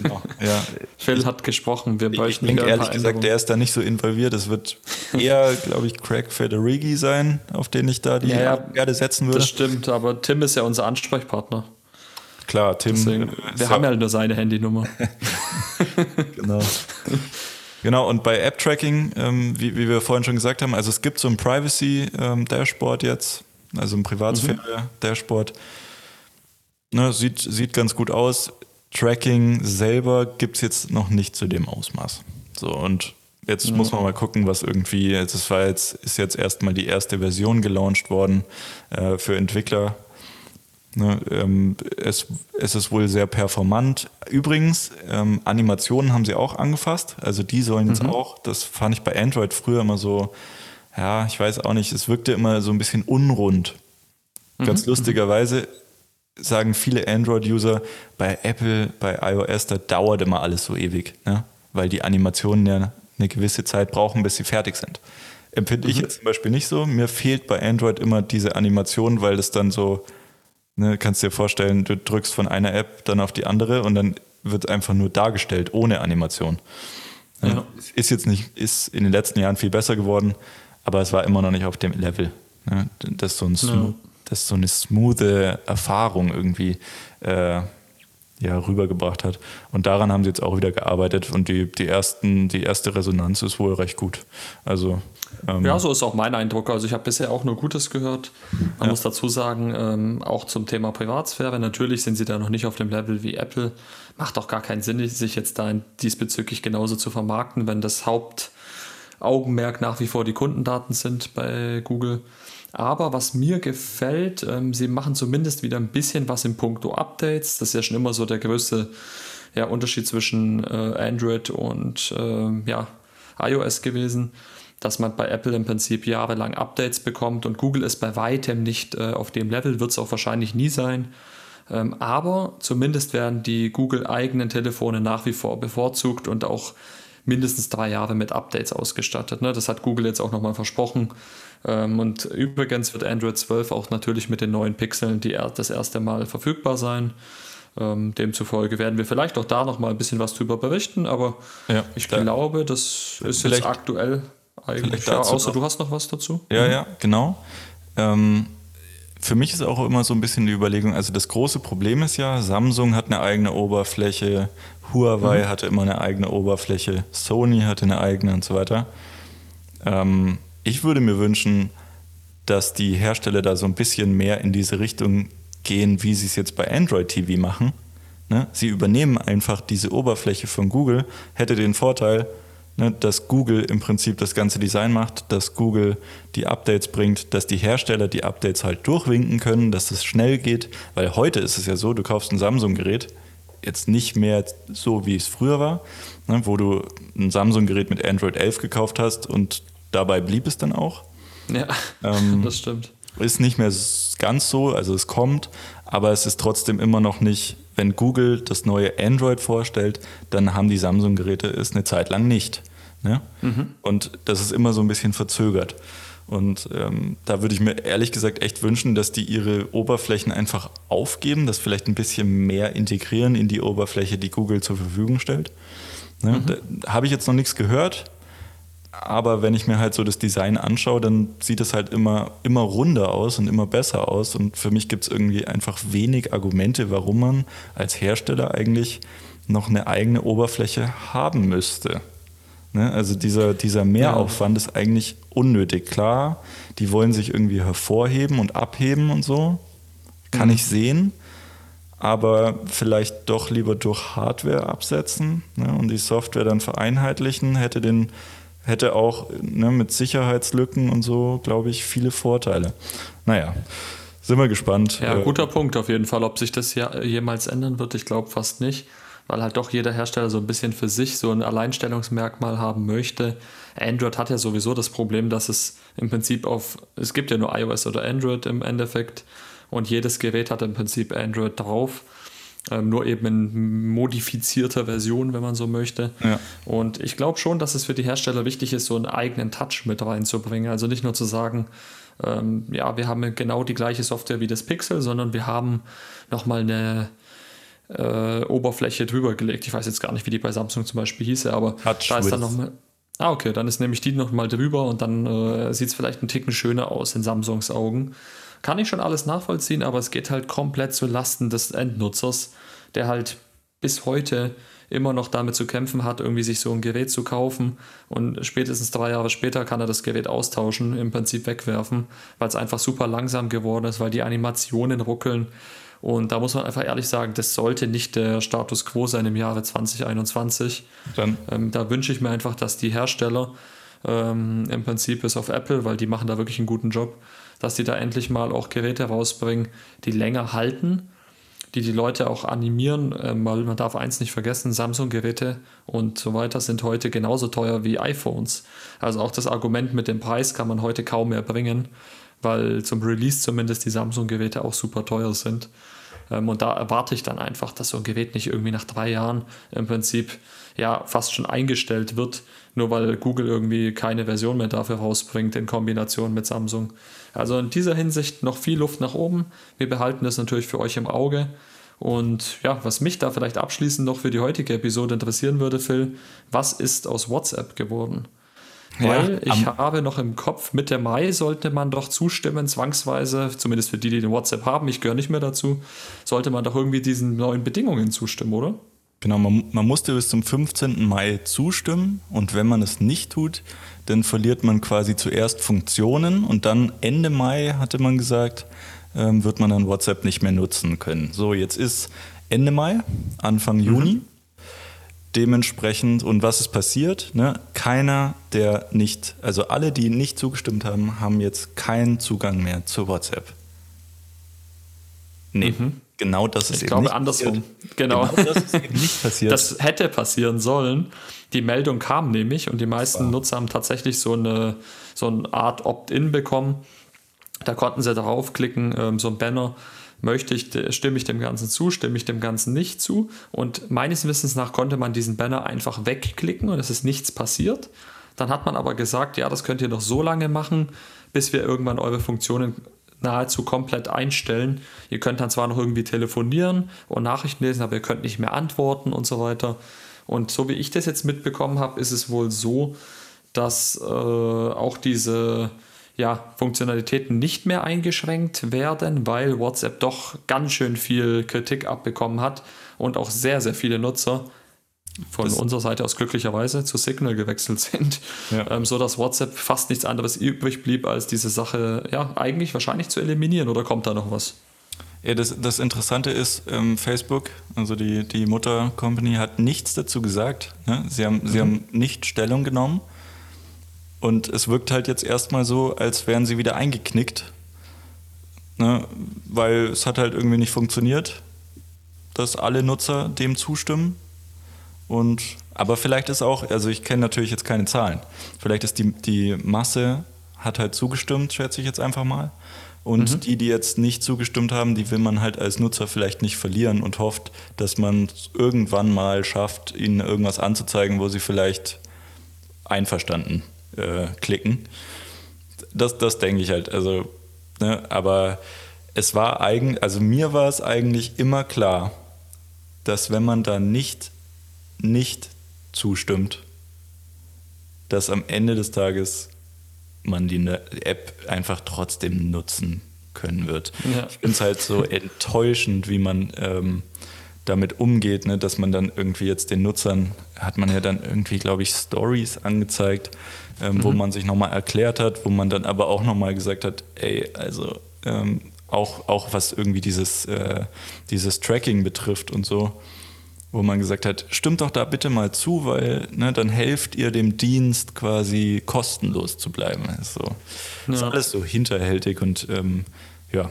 Genau, <laughs> ja. Phil hat gesprochen, wir bräuchten Ich denke ehrlich gesagt, der ist da nicht so involviert. Es wird <laughs> eher, glaube ich, Craig Federighi sein, auf den ich da die ja, Erde setzen würde. Das stimmt, aber Tim ist ja unser Ansprechpartner. Klar, Tim. Deswegen, wir haben ja nur seine Handynummer. <laughs> genau. Genau, und bei App-Tracking, ähm, wie, wie, wir vorhin schon gesagt haben, also es gibt so ein Privacy-Dashboard ähm, jetzt, also ein Privatsphäre-Dashboard. Ne, sieht, sieht ganz gut aus. Tracking selber gibt es jetzt noch nicht zu dem Ausmaß. So, und jetzt ja. muss man mal gucken, was irgendwie, das war jetzt, ist jetzt erstmal die erste Version gelauncht worden äh, für Entwickler. Ne, ähm, es, es ist wohl sehr performant. Übrigens, ähm, Animationen haben sie auch angefasst. Also die sollen jetzt mhm. auch, das fand ich bei Android früher immer so, ja, ich weiß auch nicht, es wirkte immer so ein bisschen unrund. Mhm. Ganz lustigerweise sagen viele Android-User, bei Apple, bei iOS, da dauert immer alles so ewig, ne? weil die Animationen ja eine gewisse Zeit brauchen, bis sie fertig sind. Empfinde mhm. ich jetzt zum Beispiel nicht so. Mir fehlt bei Android immer diese Animation, weil das dann so, ne, kannst dir vorstellen, du drückst von einer App dann auf die andere und dann wird einfach nur dargestellt, ohne Animation. Ja. Ist jetzt nicht, ist in den letzten Jahren viel besser geworden, aber es war immer noch nicht auf dem Level. Ne? Das ist so ein ja das so eine smoothe Erfahrung irgendwie äh, ja, rübergebracht hat. Und daran haben sie jetzt auch wieder gearbeitet und die, die, ersten, die erste Resonanz ist wohl recht gut. Also, ähm, ja, so ist auch mein Eindruck. Also ich habe bisher auch nur Gutes gehört. Man ja. muss dazu sagen, ähm, auch zum Thema Privatsphäre, natürlich sind sie da noch nicht auf dem Level wie Apple. Macht auch gar keinen Sinn, sich jetzt da diesbezüglich genauso zu vermarkten, wenn das Hauptaugenmerk nach wie vor die Kundendaten sind bei Google. Aber was mir gefällt, ähm, sie machen zumindest wieder ein bisschen was im Punkto Updates. Das ist ja schon immer so der größte ja, Unterschied zwischen äh, Android und äh, ja, iOS gewesen, dass man bei Apple im Prinzip jahrelang Updates bekommt und Google ist bei weitem nicht äh, auf dem Level, wird es auch wahrscheinlich nie sein. Ähm, aber zumindest werden die Google-eigenen Telefone nach wie vor bevorzugt und auch mindestens drei Jahre mit Updates ausgestattet. Ne? Das hat Google jetzt auch nochmal versprochen. Ähm, und übrigens wird Android 12 auch natürlich mit den neuen Pixeln die, das erste Mal verfügbar sein. Ähm, demzufolge werden wir vielleicht auch da nochmal ein bisschen was drüber berichten, aber ja, ich glaube, das ist jetzt aktuell eigentlich. Ja, außer noch. du hast noch was dazu? Ja, mhm. ja, genau. Ähm, für mich ist auch immer so ein bisschen die Überlegung, also das große Problem ist ja, Samsung hat eine eigene Oberfläche, Huawei mhm. hatte immer eine eigene Oberfläche, Sony hatte eine eigene und so weiter. Ähm, ich würde mir wünschen, dass die Hersteller da so ein bisschen mehr in diese Richtung gehen, wie sie es jetzt bei Android TV machen. Ne? Sie übernehmen einfach diese Oberfläche von Google, hätte den Vorteil, ne, dass Google im Prinzip das ganze Design macht, dass Google die Updates bringt, dass die Hersteller die Updates halt durchwinken können, dass es schnell geht, weil heute ist es ja so, du kaufst ein Samsung-Gerät, jetzt nicht mehr so, wie es früher war, ne, wo du ein Samsung-Gerät mit Android 11 gekauft hast und dabei blieb es dann auch. Ja, ähm, <laughs> das stimmt. Ist nicht mehr ganz so, also es kommt, aber es ist trotzdem immer noch nicht, wenn Google das neue Android vorstellt, dann haben die Samsung-Geräte es eine Zeit lang nicht. Ne? Mhm. Und das ist immer so ein bisschen verzögert. Und ähm, da würde ich mir ehrlich gesagt echt wünschen, dass die ihre Oberflächen einfach aufgeben, das vielleicht ein bisschen mehr integrieren in die Oberfläche, die Google zur Verfügung stellt. Ne? Mhm. Da habe ich jetzt noch nichts gehört, aber wenn ich mir halt so das Design anschaue, dann sieht es halt immer, immer runder aus und immer besser aus. Und für mich gibt es irgendwie einfach wenig Argumente, warum man als Hersteller eigentlich noch eine eigene Oberfläche haben müsste. Ne? Also dieser, dieser Mehraufwand ist eigentlich unnötig. Klar, die wollen sich irgendwie hervorheben und abheben und so. Kann mhm. ich sehen. Aber vielleicht doch lieber durch Hardware absetzen ne? und die Software dann vereinheitlichen, hätte den hätte auch ne, mit Sicherheitslücken und so, glaube ich, viele Vorteile. Naja, sind wir gespannt. Ja, äh, guter Punkt auf jeden Fall. Ob sich das ja jemals ändern wird, ich glaube fast nicht, weil halt doch jeder Hersteller so ein bisschen für sich so ein Alleinstellungsmerkmal haben möchte. Android hat ja sowieso das Problem, dass es im Prinzip auf, es gibt ja nur iOS oder Android im Endeffekt und jedes Gerät hat im Prinzip Android drauf. Ähm, nur eben in modifizierter Version, wenn man so möchte. Ja. Und ich glaube schon, dass es für die Hersteller wichtig ist, so einen eigenen Touch mit reinzubringen. Also nicht nur zu sagen, ähm, ja, wir haben genau die gleiche Software wie das Pixel, sondern wir haben nochmal eine äh, Oberfläche drüber gelegt. Ich weiß jetzt gar nicht, wie die bei Samsung zum Beispiel hieße, aber Touch da ist dann nochmal. Ah, okay, dann ist nämlich die nochmal drüber und dann äh, sieht es vielleicht einen Ticken schöner aus in Samsungs Augen. Kann ich schon alles nachvollziehen, aber es geht halt komplett zu Lasten des Endnutzers, der halt bis heute immer noch damit zu kämpfen hat, irgendwie sich so ein Gerät zu kaufen und spätestens drei Jahre später kann er das Gerät austauschen, im Prinzip wegwerfen, weil es einfach super langsam geworden ist, weil die Animationen ruckeln. Und da muss man einfach ehrlich sagen, das sollte nicht der Status quo sein im Jahre 2021. Dann. Ähm, da wünsche ich mir einfach, dass die Hersteller ähm, im Prinzip bis auf Apple, weil die machen da wirklich einen guten Job, dass die da endlich mal auch Geräte rausbringen, die länger halten, die die Leute auch animieren, ähm, weil man darf eins nicht vergessen, Samsung-Geräte und so weiter sind heute genauso teuer wie iPhones. Also auch das Argument mit dem Preis kann man heute kaum mehr bringen, weil zum Release zumindest die Samsung-Geräte auch super teuer sind. Ähm, und da erwarte ich dann einfach, dass so ein Gerät nicht irgendwie nach drei Jahren im Prinzip ja fast schon eingestellt wird, nur weil Google irgendwie keine Version mehr dafür rausbringt in Kombination mit Samsung. Also in dieser Hinsicht noch viel Luft nach oben. Wir behalten das natürlich für euch im Auge. Und ja, was mich da vielleicht abschließend noch für die heutige Episode interessieren würde, Phil, was ist aus WhatsApp geworden? Weil ja, ich habe noch im Kopf, Mitte Mai sollte man doch zustimmen, zwangsweise, zumindest für die, die den WhatsApp haben, ich gehöre nicht mehr dazu, sollte man doch irgendwie diesen neuen Bedingungen zustimmen, oder? Genau, man, man musste bis zum 15. Mai zustimmen und wenn man es nicht tut, dann verliert man quasi zuerst Funktionen und dann Ende Mai, hatte man gesagt, ähm, wird man dann WhatsApp nicht mehr nutzen können. So, jetzt ist Ende Mai, Anfang mhm. Juni. dementsprechend, und was ist passiert? Ne? Keiner, der nicht, also alle, die nicht zugestimmt haben, haben jetzt keinen Zugang mehr zu WhatsApp. Nee, mhm. genau das ist ich eben glaube nicht andersrum. Passiert. Genau. genau das ist eben nicht <laughs> passiert. Das hätte passieren sollen. Die Meldung kam nämlich und die meisten. Nutzer haben tatsächlich so eine, so eine Art Opt-in bekommen. Da konnten sie draufklicken, ähm, so ein Banner möchte ich, stimme ich dem Ganzen zu, stimme ich dem Ganzen nicht zu. Und meines Wissens nach konnte man diesen Banner einfach wegklicken und es ist nichts passiert. Dann hat man aber gesagt, ja, das könnt ihr noch so lange machen, bis wir irgendwann eure Funktionen nahezu komplett einstellen. Ihr könnt dann zwar noch irgendwie telefonieren und Nachrichten lesen, aber ihr könnt nicht mehr antworten und so weiter. Und so wie ich das jetzt mitbekommen habe, ist es wohl so, dass äh, auch diese ja, Funktionalitäten nicht mehr eingeschränkt werden, weil WhatsApp doch ganz schön viel Kritik abbekommen hat und auch sehr, sehr viele Nutzer von das unserer Seite aus glücklicherweise zu Signal gewechselt sind, ja. ähm, so dass WhatsApp fast nichts anderes übrig blieb, als diese Sache ja eigentlich wahrscheinlich zu eliminieren. Oder kommt da noch was? Ja, das, das Interessante ist, ähm, Facebook, also die, die Mutter-Company, hat nichts dazu gesagt. Ne? Sie, haben, mhm. sie haben nicht Stellung genommen. Und es wirkt halt jetzt erstmal so, als wären sie wieder eingeknickt. Ne? Weil es hat halt irgendwie nicht funktioniert, dass alle Nutzer dem zustimmen. Und, aber vielleicht ist auch, also ich kenne natürlich jetzt keine Zahlen, vielleicht ist die, die Masse hat halt zugestimmt, schätze ich jetzt einfach mal. Und mhm. die, die jetzt nicht zugestimmt haben, die will man halt als Nutzer vielleicht nicht verlieren und hofft, dass man irgendwann mal schafft, ihnen irgendwas anzuzeigen, wo sie vielleicht einverstanden äh, klicken. Das, das denke ich halt. Also, ne, aber es war eigentlich, also mir war es eigentlich immer klar, dass wenn man da nicht, nicht zustimmt, dass am Ende des Tages man die ne-, App einfach trotzdem nutzen können wird. Ja. Ich finde es halt so <laughs> enttäuschend, wie man ähm, damit umgeht, ne, dass man dann irgendwie jetzt den Nutzern, hat man ja dann irgendwie, glaube ich, Stories angezeigt, ähm, mhm. wo man sich nochmal erklärt hat, wo man dann aber auch nochmal gesagt hat, ey, also ähm, auch, auch was irgendwie dieses, äh, dieses Tracking betrifft und so, wo man gesagt hat, stimmt doch da bitte mal zu, weil ne, dann helft ihr dem Dienst quasi kostenlos zu bleiben. Also, ja. ist alles so hinterhältig und ähm, ja.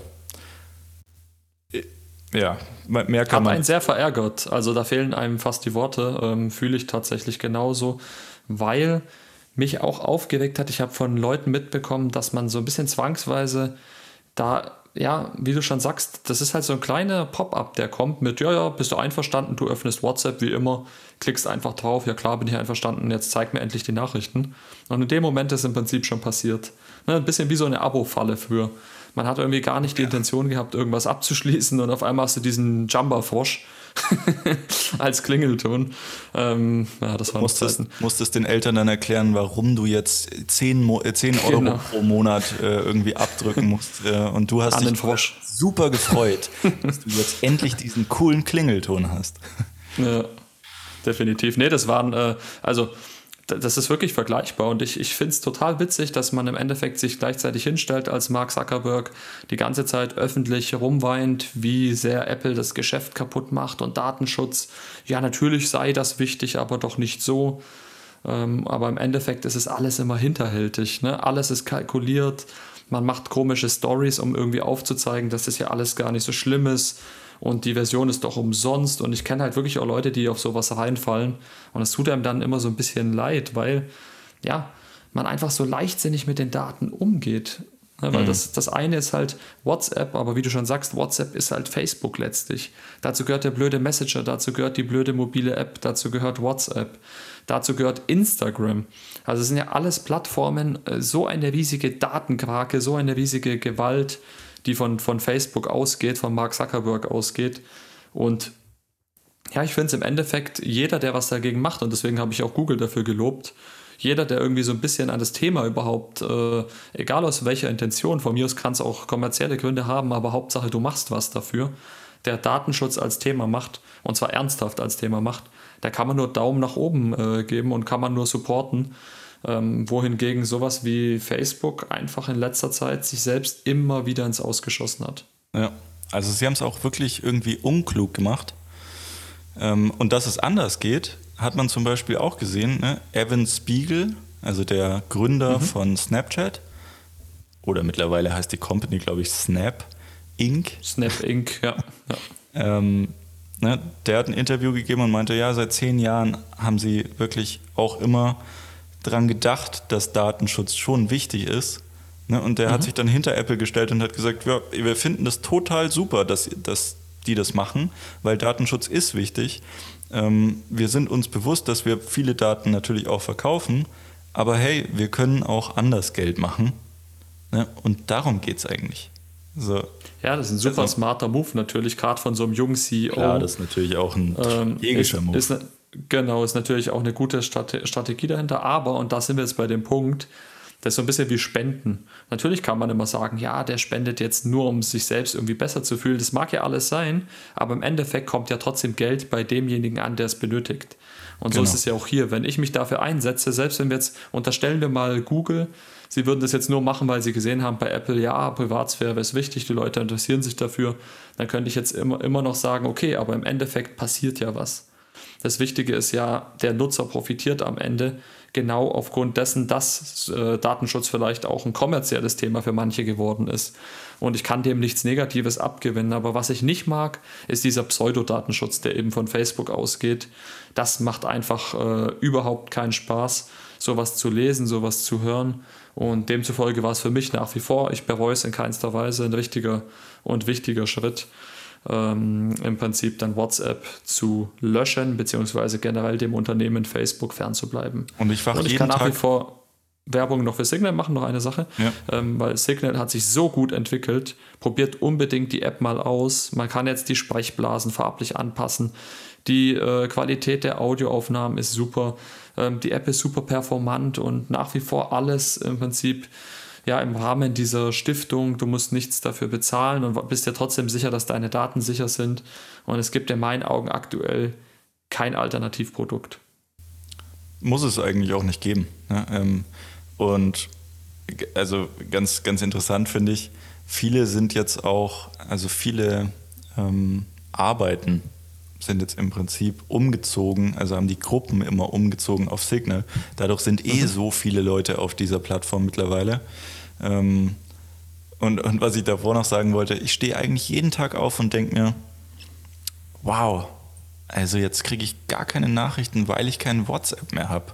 Ja, mehr kann Hat man. einen sehr verärgert. Also da fehlen einem fast die Worte. Ähm, Fühle ich tatsächlich genauso, weil mich auch aufgeregt hat. Ich habe von Leuten mitbekommen, dass man so ein bisschen zwangsweise da, ja, wie du schon sagst, das ist halt so ein kleiner Pop-up, der kommt mit, ja, ja, bist du einverstanden, du öffnest WhatsApp wie immer, klickst einfach drauf, ja klar, bin ich einverstanden, jetzt zeig mir endlich die Nachrichten. Und in dem Moment ist im Prinzip schon passiert. Ne, ein bisschen wie so eine Abo-Falle früher. Man hat irgendwie gar nicht die Intention gehabt, irgendwas abzuschließen und auf einmal hast du diesen Jumper-Frosch <laughs> als Klingelton. Ähm, ja, das war musstest, musstest den Eltern dann erklären, warum du jetzt 10, Mo 10 äh, Euro genau. pro Monat äh, irgendwie abdrücken musst. Äh, und du hast An dich super gefreut, <laughs> dass du jetzt endlich diesen coolen Klingelton hast. Ja, definitiv. Nee, das waren, äh, also das ist wirklich vergleichbar und ich, ich finde es total witzig, dass man im Endeffekt sich gleichzeitig hinstellt als Mark Zuckerberg, die ganze Zeit öffentlich rumweint, wie sehr Apple das Geschäft kaputt macht und Datenschutz. Ja, natürlich sei das wichtig, aber doch nicht so. Ähm, aber im Endeffekt ist es alles immer hinterhältig. Ne? Alles ist kalkuliert. Man macht komische Stories, um irgendwie aufzuzeigen, dass das ja alles gar nicht so schlimm ist und die Version ist doch umsonst. Und ich kenne halt wirklich auch Leute, die auf sowas reinfallen. Und es tut einem dann immer so ein bisschen leid, weil ja, man einfach so leichtsinnig mit den Daten umgeht. Ja, weil mhm. das, das eine ist halt WhatsApp, aber wie du schon sagst, WhatsApp ist halt Facebook letztlich. Dazu gehört der blöde Messenger, dazu gehört die blöde mobile App, dazu gehört WhatsApp, dazu gehört Instagram. Also es sind ja alles Plattformen, äh, so eine riesige Datenkrake, so eine riesige Gewalt die von, von Facebook ausgeht, von Mark Zuckerberg ausgeht. Und ja, ich finde es im Endeffekt, jeder, der was dagegen macht, und deswegen habe ich auch Google dafür gelobt, jeder, der irgendwie so ein bisschen an das Thema überhaupt, äh, egal aus welcher Intention, von mir aus kann es auch kommerzielle Gründe haben, aber Hauptsache du machst was dafür, der Datenschutz als Thema macht, und zwar ernsthaft als Thema macht, da kann man nur Daumen nach oben äh, geben und kann man nur supporten. Ähm, wohingegen sowas wie Facebook einfach in letzter Zeit sich selbst immer wieder ins Ausgeschossen hat. Ja, also sie haben es auch wirklich irgendwie unklug gemacht. Ähm, und dass es anders geht, hat man zum Beispiel auch gesehen, ne? Evan Spiegel, also der Gründer mhm. von Snapchat, oder mittlerweile heißt die Company, glaube ich, Snap Inc. Snap Inc., ja. ja. Ähm, ne, der hat ein Interview gegeben und meinte, ja, seit zehn Jahren haben sie wirklich auch immer daran gedacht, dass Datenschutz schon wichtig ist. Ne, und der mhm. hat sich dann hinter Apple gestellt und hat gesagt, ja, wir finden das total super, dass, dass die das machen, weil Datenschutz ist wichtig. Ähm, wir sind uns bewusst, dass wir viele Daten natürlich auch verkaufen, aber hey, wir können auch anders Geld machen. Ne? Und darum geht es eigentlich. So. Ja, das ist ein super also, smarter Move natürlich, gerade von so einem jungen CEO. Klar, das ist natürlich auch ein ähm, Move. Ist, genau, ist natürlich auch eine gute Strate Strategie dahinter, aber, und da sind wir jetzt bei dem Punkt, das ist so ein bisschen wie Spenden. Natürlich kann man immer sagen, ja, der spendet jetzt nur, um sich selbst irgendwie besser zu fühlen. Das mag ja alles sein, aber im Endeffekt kommt ja trotzdem Geld bei demjenigen an, der es benötigt. Und genau. so ist es ja auch hier. Wenn ich mich dafür einsetze, selbst wenn wir jetzt, unterstellen wir mal Google, sie würden das jetzt nur machen, weil sie gesehen haben bei Apple, ja, Privatsphäre ist wichtig, die Leute interessieren sich dafür, dann könnte ich jetzt immer, immer noch sagen, okay, aber im Endeffekt passiert ja was. Das Wichtige ist ja, der Nutzer profitiert am Ende genau aufgrund dessen, dass äh, Datenschutz vielleicht auch ein kommerzielles Thema für manche geworden ist. Und ich kann dem nichts Negatives abgewinnen. Aber was ich nicht mag, ist dieser Pseudodatenschutz, der eben von Facebook ausgeht. Das macht einfach äh, überhaupt keinen Spaß, sowas zu lesen, sowas zu hören. Und demzufolge war es für mich nach wie vor, ich bereue es in keinster Weise, ein richtiger und wichtiger Schritt ähm, im Prinzip dann WhatsApp zu löschen, beziehungsweise generell dem Unternehmen Facebook fernzubleiben. Und ich, Und ich kann nach wie vor Werbung noch für Signal machen, noch eine Sache, ja. ähm, weil Signal hat sich so gut entwickelt. Probiert unbedingt die App mal aus. Man kann jetzt die Sprechblasen farblich anpassen. Die äh, Qualität der Audioaufnahmen ist super. Ähm, die App ist super performant und nach wie vor alles im Prinzip ja im Rahmen dieser Stiftung, du musst nichts dafür bezahlen und bist ja trotzdem sicher, dass deine Daten sicher sind. Und es gibt in meinen Augen aktuell kein Alternativprodukt. Muss es eigentlich auch nicht geben. Ne? Ähm, und also ganz, ganz interessant finde ich, viele sind jetzt auch, also viele ähm, Arbeiten sind jetzt im Prinzip umgezogen, also haben die Gruppen immer umgezogen auf Signal. Dadurch sind eh mhm. so viele Leute auf dieser Plattform mittlerweile. Ähm, und, und was ich davor noch sagen wollte, ich stehe eigentlich jeden Tag auf und denke mir, wow, also jetzt kriege ich gar keine Nachrichten, weil ich kein WhatsApp mehr habe.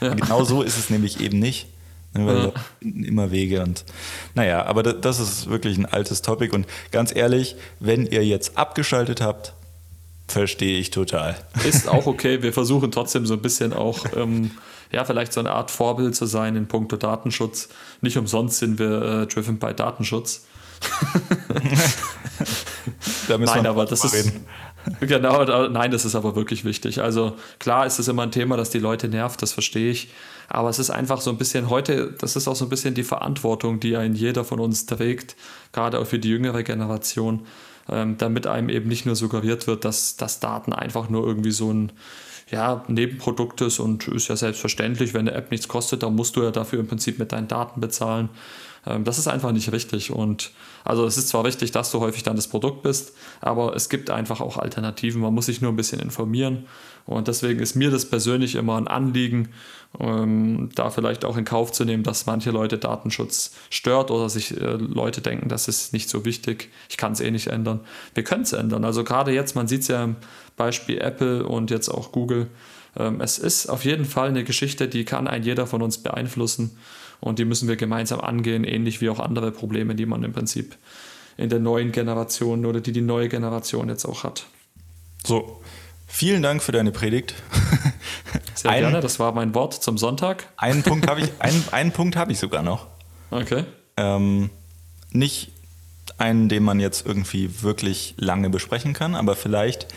ja. <laughs> Genau so ist es nämlich eben nicht. Ne, weil ja. immer Wege und naja, aber das ist wirklich ein altes Topic und ganz ehrlich, wenn ihr jetzt abgeschaltet habt, verstehe ich total. Ist auch okay. Wir versuchen trotzdem so ein bisschen auch, ähm, <laughs> ja, vielleicht so eine Art Vorbild zu sein in puncto Datenschutz. Nicht umsonst sind wir äh, driven by Datenschutz. <laughs> nein, aber das ist, <laughs> genau, nein, das ist aber wirklich wichtig. Also klar ist es immer ein Thema, das die Leute nervt, das verstehe ich. Aber es ist einfach so ein bisschen heute, das ist auch so ein bisschen die Verantwortung, die ein jeder von uns trägt, gerade auch für die jüngere Generation, ähm, damit einem eben nicht nur suggeriert wird, dass, dass Daten einfach nur irgendwie so ein ja, Nebenprodukt ist und ist ja selbstverständlich, wenn eine App nichts kostet, dann musst du ja dafür im Prinzip mit deinen Daten bezahlen. Ähm, das ist einfach nicht richtig. Und also es ist zwar richtig, dass du häufig dann das Produkt bist, aber es gibt einfach auch Alternativen. Man muss sich nur ein bisschen informieren. Und deswegen ist mir das persönlich immer ein Anliegen, ähm, da vielleicht auch in Kauf zu nehmen, dass manche Leute Datenschutz stört oder sich äh, Leute denken, das ist nicht so wichtig, ich kann es eh nicht ändern. Wir können es ändern. Also gerade jetzt, man sieht es ja im Beispiel Apple und jetzt auch Google. Ähm, es ist auf jeden Fall eine Geschichte, die kann ein jeder von uns beeinflussen und die müssen wir gemeinsam angehen, ähnlich wie auch andere Probleme, die man im Prinzip in der neuen Generation oder die die neue Generation jetzt auch hat. So, vielen Dank für deine Predigt. <laughs> Sehr einen, gerne, das war mein Wort zum Sonntag. Einen Punkt habe ich, <laughs> einen, einen Punkt habe ich sogar noch. Okay. Ähm, nicht einen, den man jetzt irgendwie wirklich lange besprechen kann, aber vielleicht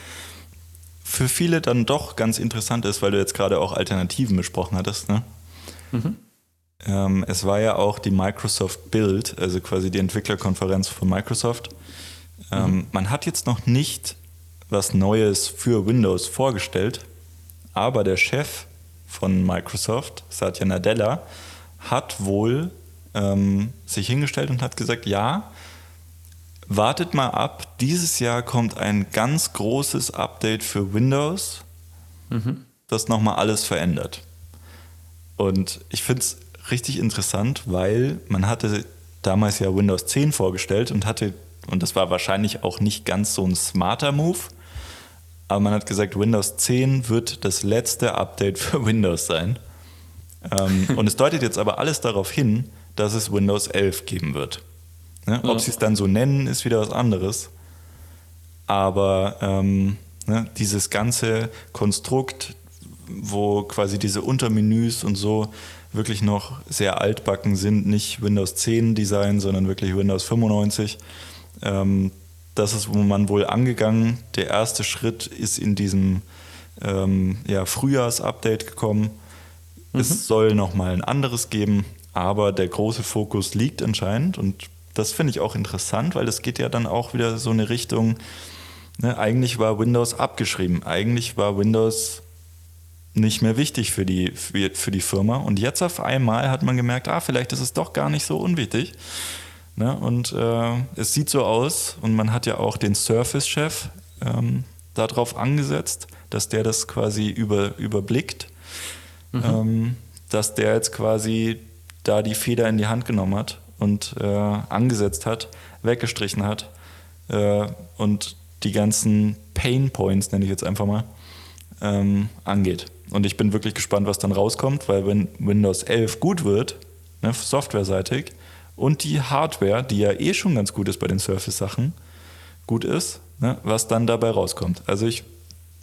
für viele dann doch ganz interessant ist, weil du jetzt gerade auch Alternativen besprochen hattest. Ne? Mhm. Ähm, es war ja auch die Microsoft Build, also quasi die Entwicklerkonferenz von Microsoft. Ähm, mhm. Man hat jetzt noch nicht was Neues für Windows vorgestellt, aber der Chef von Microsoft, Satya Nadella, hat wohl ähm, sich hingestellt und hat gesagt, ja, wartet mal ab, dieses Jahr kommt ein ganz großes Update für Windows mhm. das nochmal alles verändert. Und ich finde es richtig interessant, weil man hatte damals ja Windows 10 vorgestellt und hatte, und das war wahrscheinlich auch nicht ganz so ein smarter Move, aber man hat gesagt, Windows 10 wird das letzte Update für <laughs> Windows sein. Ähm, und es deutet jetzt aber alles darauf hin, dass es Windows 11 geben wird. Ne? Ob ja. sie es dann so nennen, ist wieder was anderes. Aber ähm, ne, dieses ganze Konstrukt, wo quasi diese Untermenüs und so wirklich noch sehr altbacken sind, nicht Windows 10 Design, sondern wirklich Windows 95. Ähm, das ist, wo man wohl angegangen. Der erste Schritt ist in diesem ähm, ja, Frühjahrsupdate gekommen. Mhm. Es soll nochmal ein anderes geben, aber der große Fokus liegt anscheinend und das finde ich auch interessant, weil das geht ja dann auch wieder so eine Richtung, ne, eigentlich war Windows abgeschrieben, eigentlich war Windows nicht mehr wichtig für die, für, für die Firma. Und jetzt auf einmal hat man gemerkt, ah, vielleicht ist es doch gar nicht so unwichtig. Ne? Und äh, es sieht so aus, und man hat ja auch den Surface-Chef ähm, darauf angesetzt, dass der das quasi über, überblickt, mhm. ähm, dass der jetzt quasi da die Feder in die Hand genommen hat und äh, angesetzt hat, weggestrichen hat äh, und die ganzen Pain Points, nenne ich jetzt einfach mal, ähm, angeht. Und ich bin wirklich gespannt, was dann rauskommt, weil wenn Windows 11 gut wird, ne, softwareseitig, und die Hardware, die ja eh schon ganz gut ist bei den Surface-Sachen, gut ist, ne, was dann dabei rauskommt. Also ich,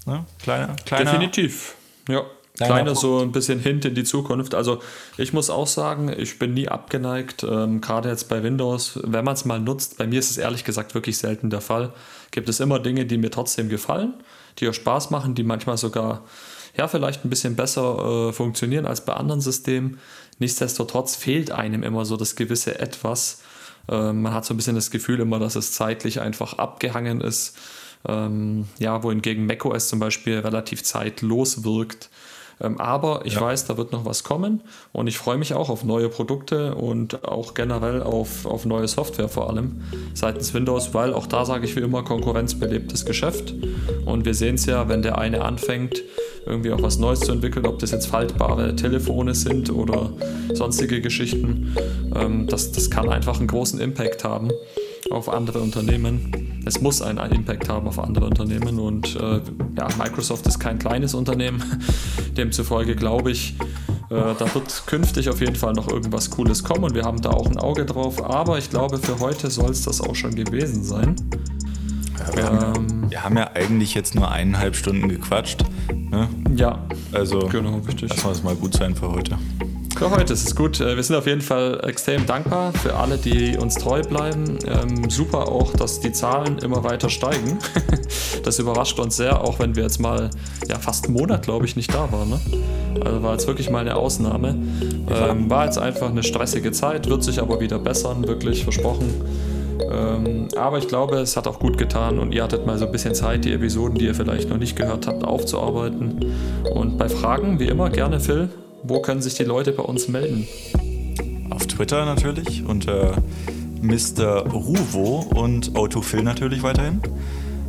ne, kleiner, kleiner. Definitiv, ja. Kleiner so ein bisschen Hint in die Zukunft. Also ich muss auch sagen, ich bin nie abgeneigt, ähm, gerade jetzt bei Windows, wenn man es mal nutzt, bei mir ist es ehrlich gesagt wirklich selten der Fall, gibt es immer Dinge, die mir trotzdem gefallen, die auch Spaß machen, die manchmal sogar ja, vielleicht ein bisschen besser äh, funktionieren als bei anderen Systemen. Nichtsdestotrotz fehlt einem immer so das gewisse Etwas. Ähm, man hat so ein bisschen das Gefühl immer, dass es zeitlich einfach abgehangen ist. Ähm, ja, wohingegen macOS zum Beispiel relativ zeitlos wirkt. Ähm, aber ich ja. weiß, da wird noch was kommen und ich freue mich auch auf neue Produkte und auch generell auf, auf neue Software vor allem seitens Windows, weil auch da sage ich wie immer, konkurrenzbelebtes Geschäft. Und wir sehen es ja, wenn der eine anfängt, irgendwie auch was Neues zu entwickeln, ob das jetzt faltbare Telefone sind oder sonstige Geschichten, ähm, das, das kann einfach einen großen Impact haben auf andere Unternehmen. Es muss einen Impact haben auf andere Unternehmen und äh, ja, Microsoft ist kein kleines Unternehmen. <laughs> Demzufolge glaube ich, äh, da wird künftig auf jeden Fall noch irgendwas Cooles kommen und wir haben da auch ein Auge drauf. Aber ich glaube, für heute soll es das auch schon gewesen sein. Ja, wir, ähm, haben, wir, haben, ja eigentlich jetzt nur eineinhalb Stunden gequatscht. Ne? Ja, also genau, richtig. Lassen wir es mal gut sein für heute. Für heute ist es gut. Äh, wir sind auf jeden Fall extrem dankbar für alle, die uns treu bleiben. Ähm, super auch, dass die Zahlen immer weiter steigen. <laughs> das überrascht uns sehr, auch wenn wir jetzt mal ja, fast einen Monat, glaube ich, nicht da waren. Ne? Also war jetzt wirklich mal eine Ausnahme. Ähm, war jetzt einfach eine stressige Zeit, wird sich aber wieder bessern, wirklich versprochen. Ähm, aber ich glaube, es hat auch gut getan und ihr hattet mal so ein bisschen Zeit, die Episoden, die ihr vielleicht noch nicht gehört habt, aufzuarbeiten. Und bei Fragen, wie immer, gerne Phil, wo können sich die Leute bei uns melden? Auf Twitter natürlich unter Mr. Ruvo und Autofill natürlich weiterhin.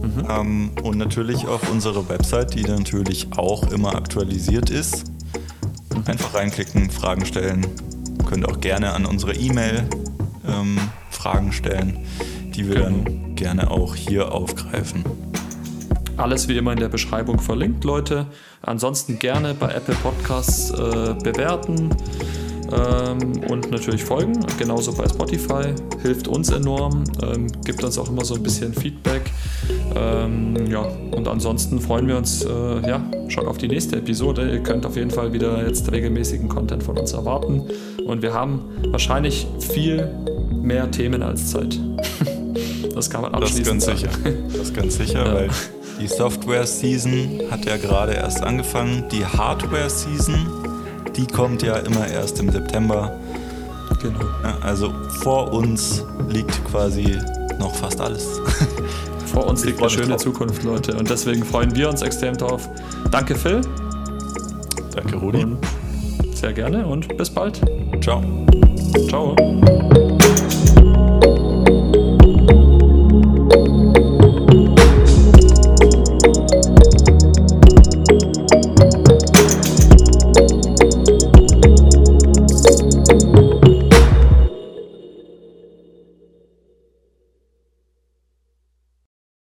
Mhm. Ähm, und natürlich auf unsere Website, die natürlich auch immer aktualisiert ist. Mhm. Einfach reinklicken, Fragen stellen. Könnt auch gerne an unsere E-Mail ähm, Fragen stellen, die wir genau. dann gerne auch hier aufgreifen. Alles wie immer in der Beschreibung verlinkt, Leute. Ansonsten gerne bei Apple Podcasts äh, bewerten ähm, und natürlich folgen. Genauso bei Spotify. Hilft uns enorm, ähm, gibt uns auch immer so ein bisschen Feedback. Ähm, ja, und ansonsten freuen wir uns äh, ja, schon auf die nächste Episode. Ihr könnt auf jeden Fall wieder jetzt regelmäßigen Content von uns erwarten. Und wir haben wahrscheinlich viel mehr Themen als Zeit. <laughs> das kann man abschließend das ganz sicher. Das ist ganz sicher, ja. weil die Software-Season hat ja gerade erst angefangen. Die Hardware-Season, die kommt ja immer erst im September. Genau. Also vor uns liegt quasi noch fast alles. <laughs> Vor uns liegt eine schöne drauf. Zukunft, Leute. Und deswegen freuen wir uns extrem drauf. Danke, Phil. Danke, Rudi. Und sehr gerne und bis bald. Ciao. Ciao.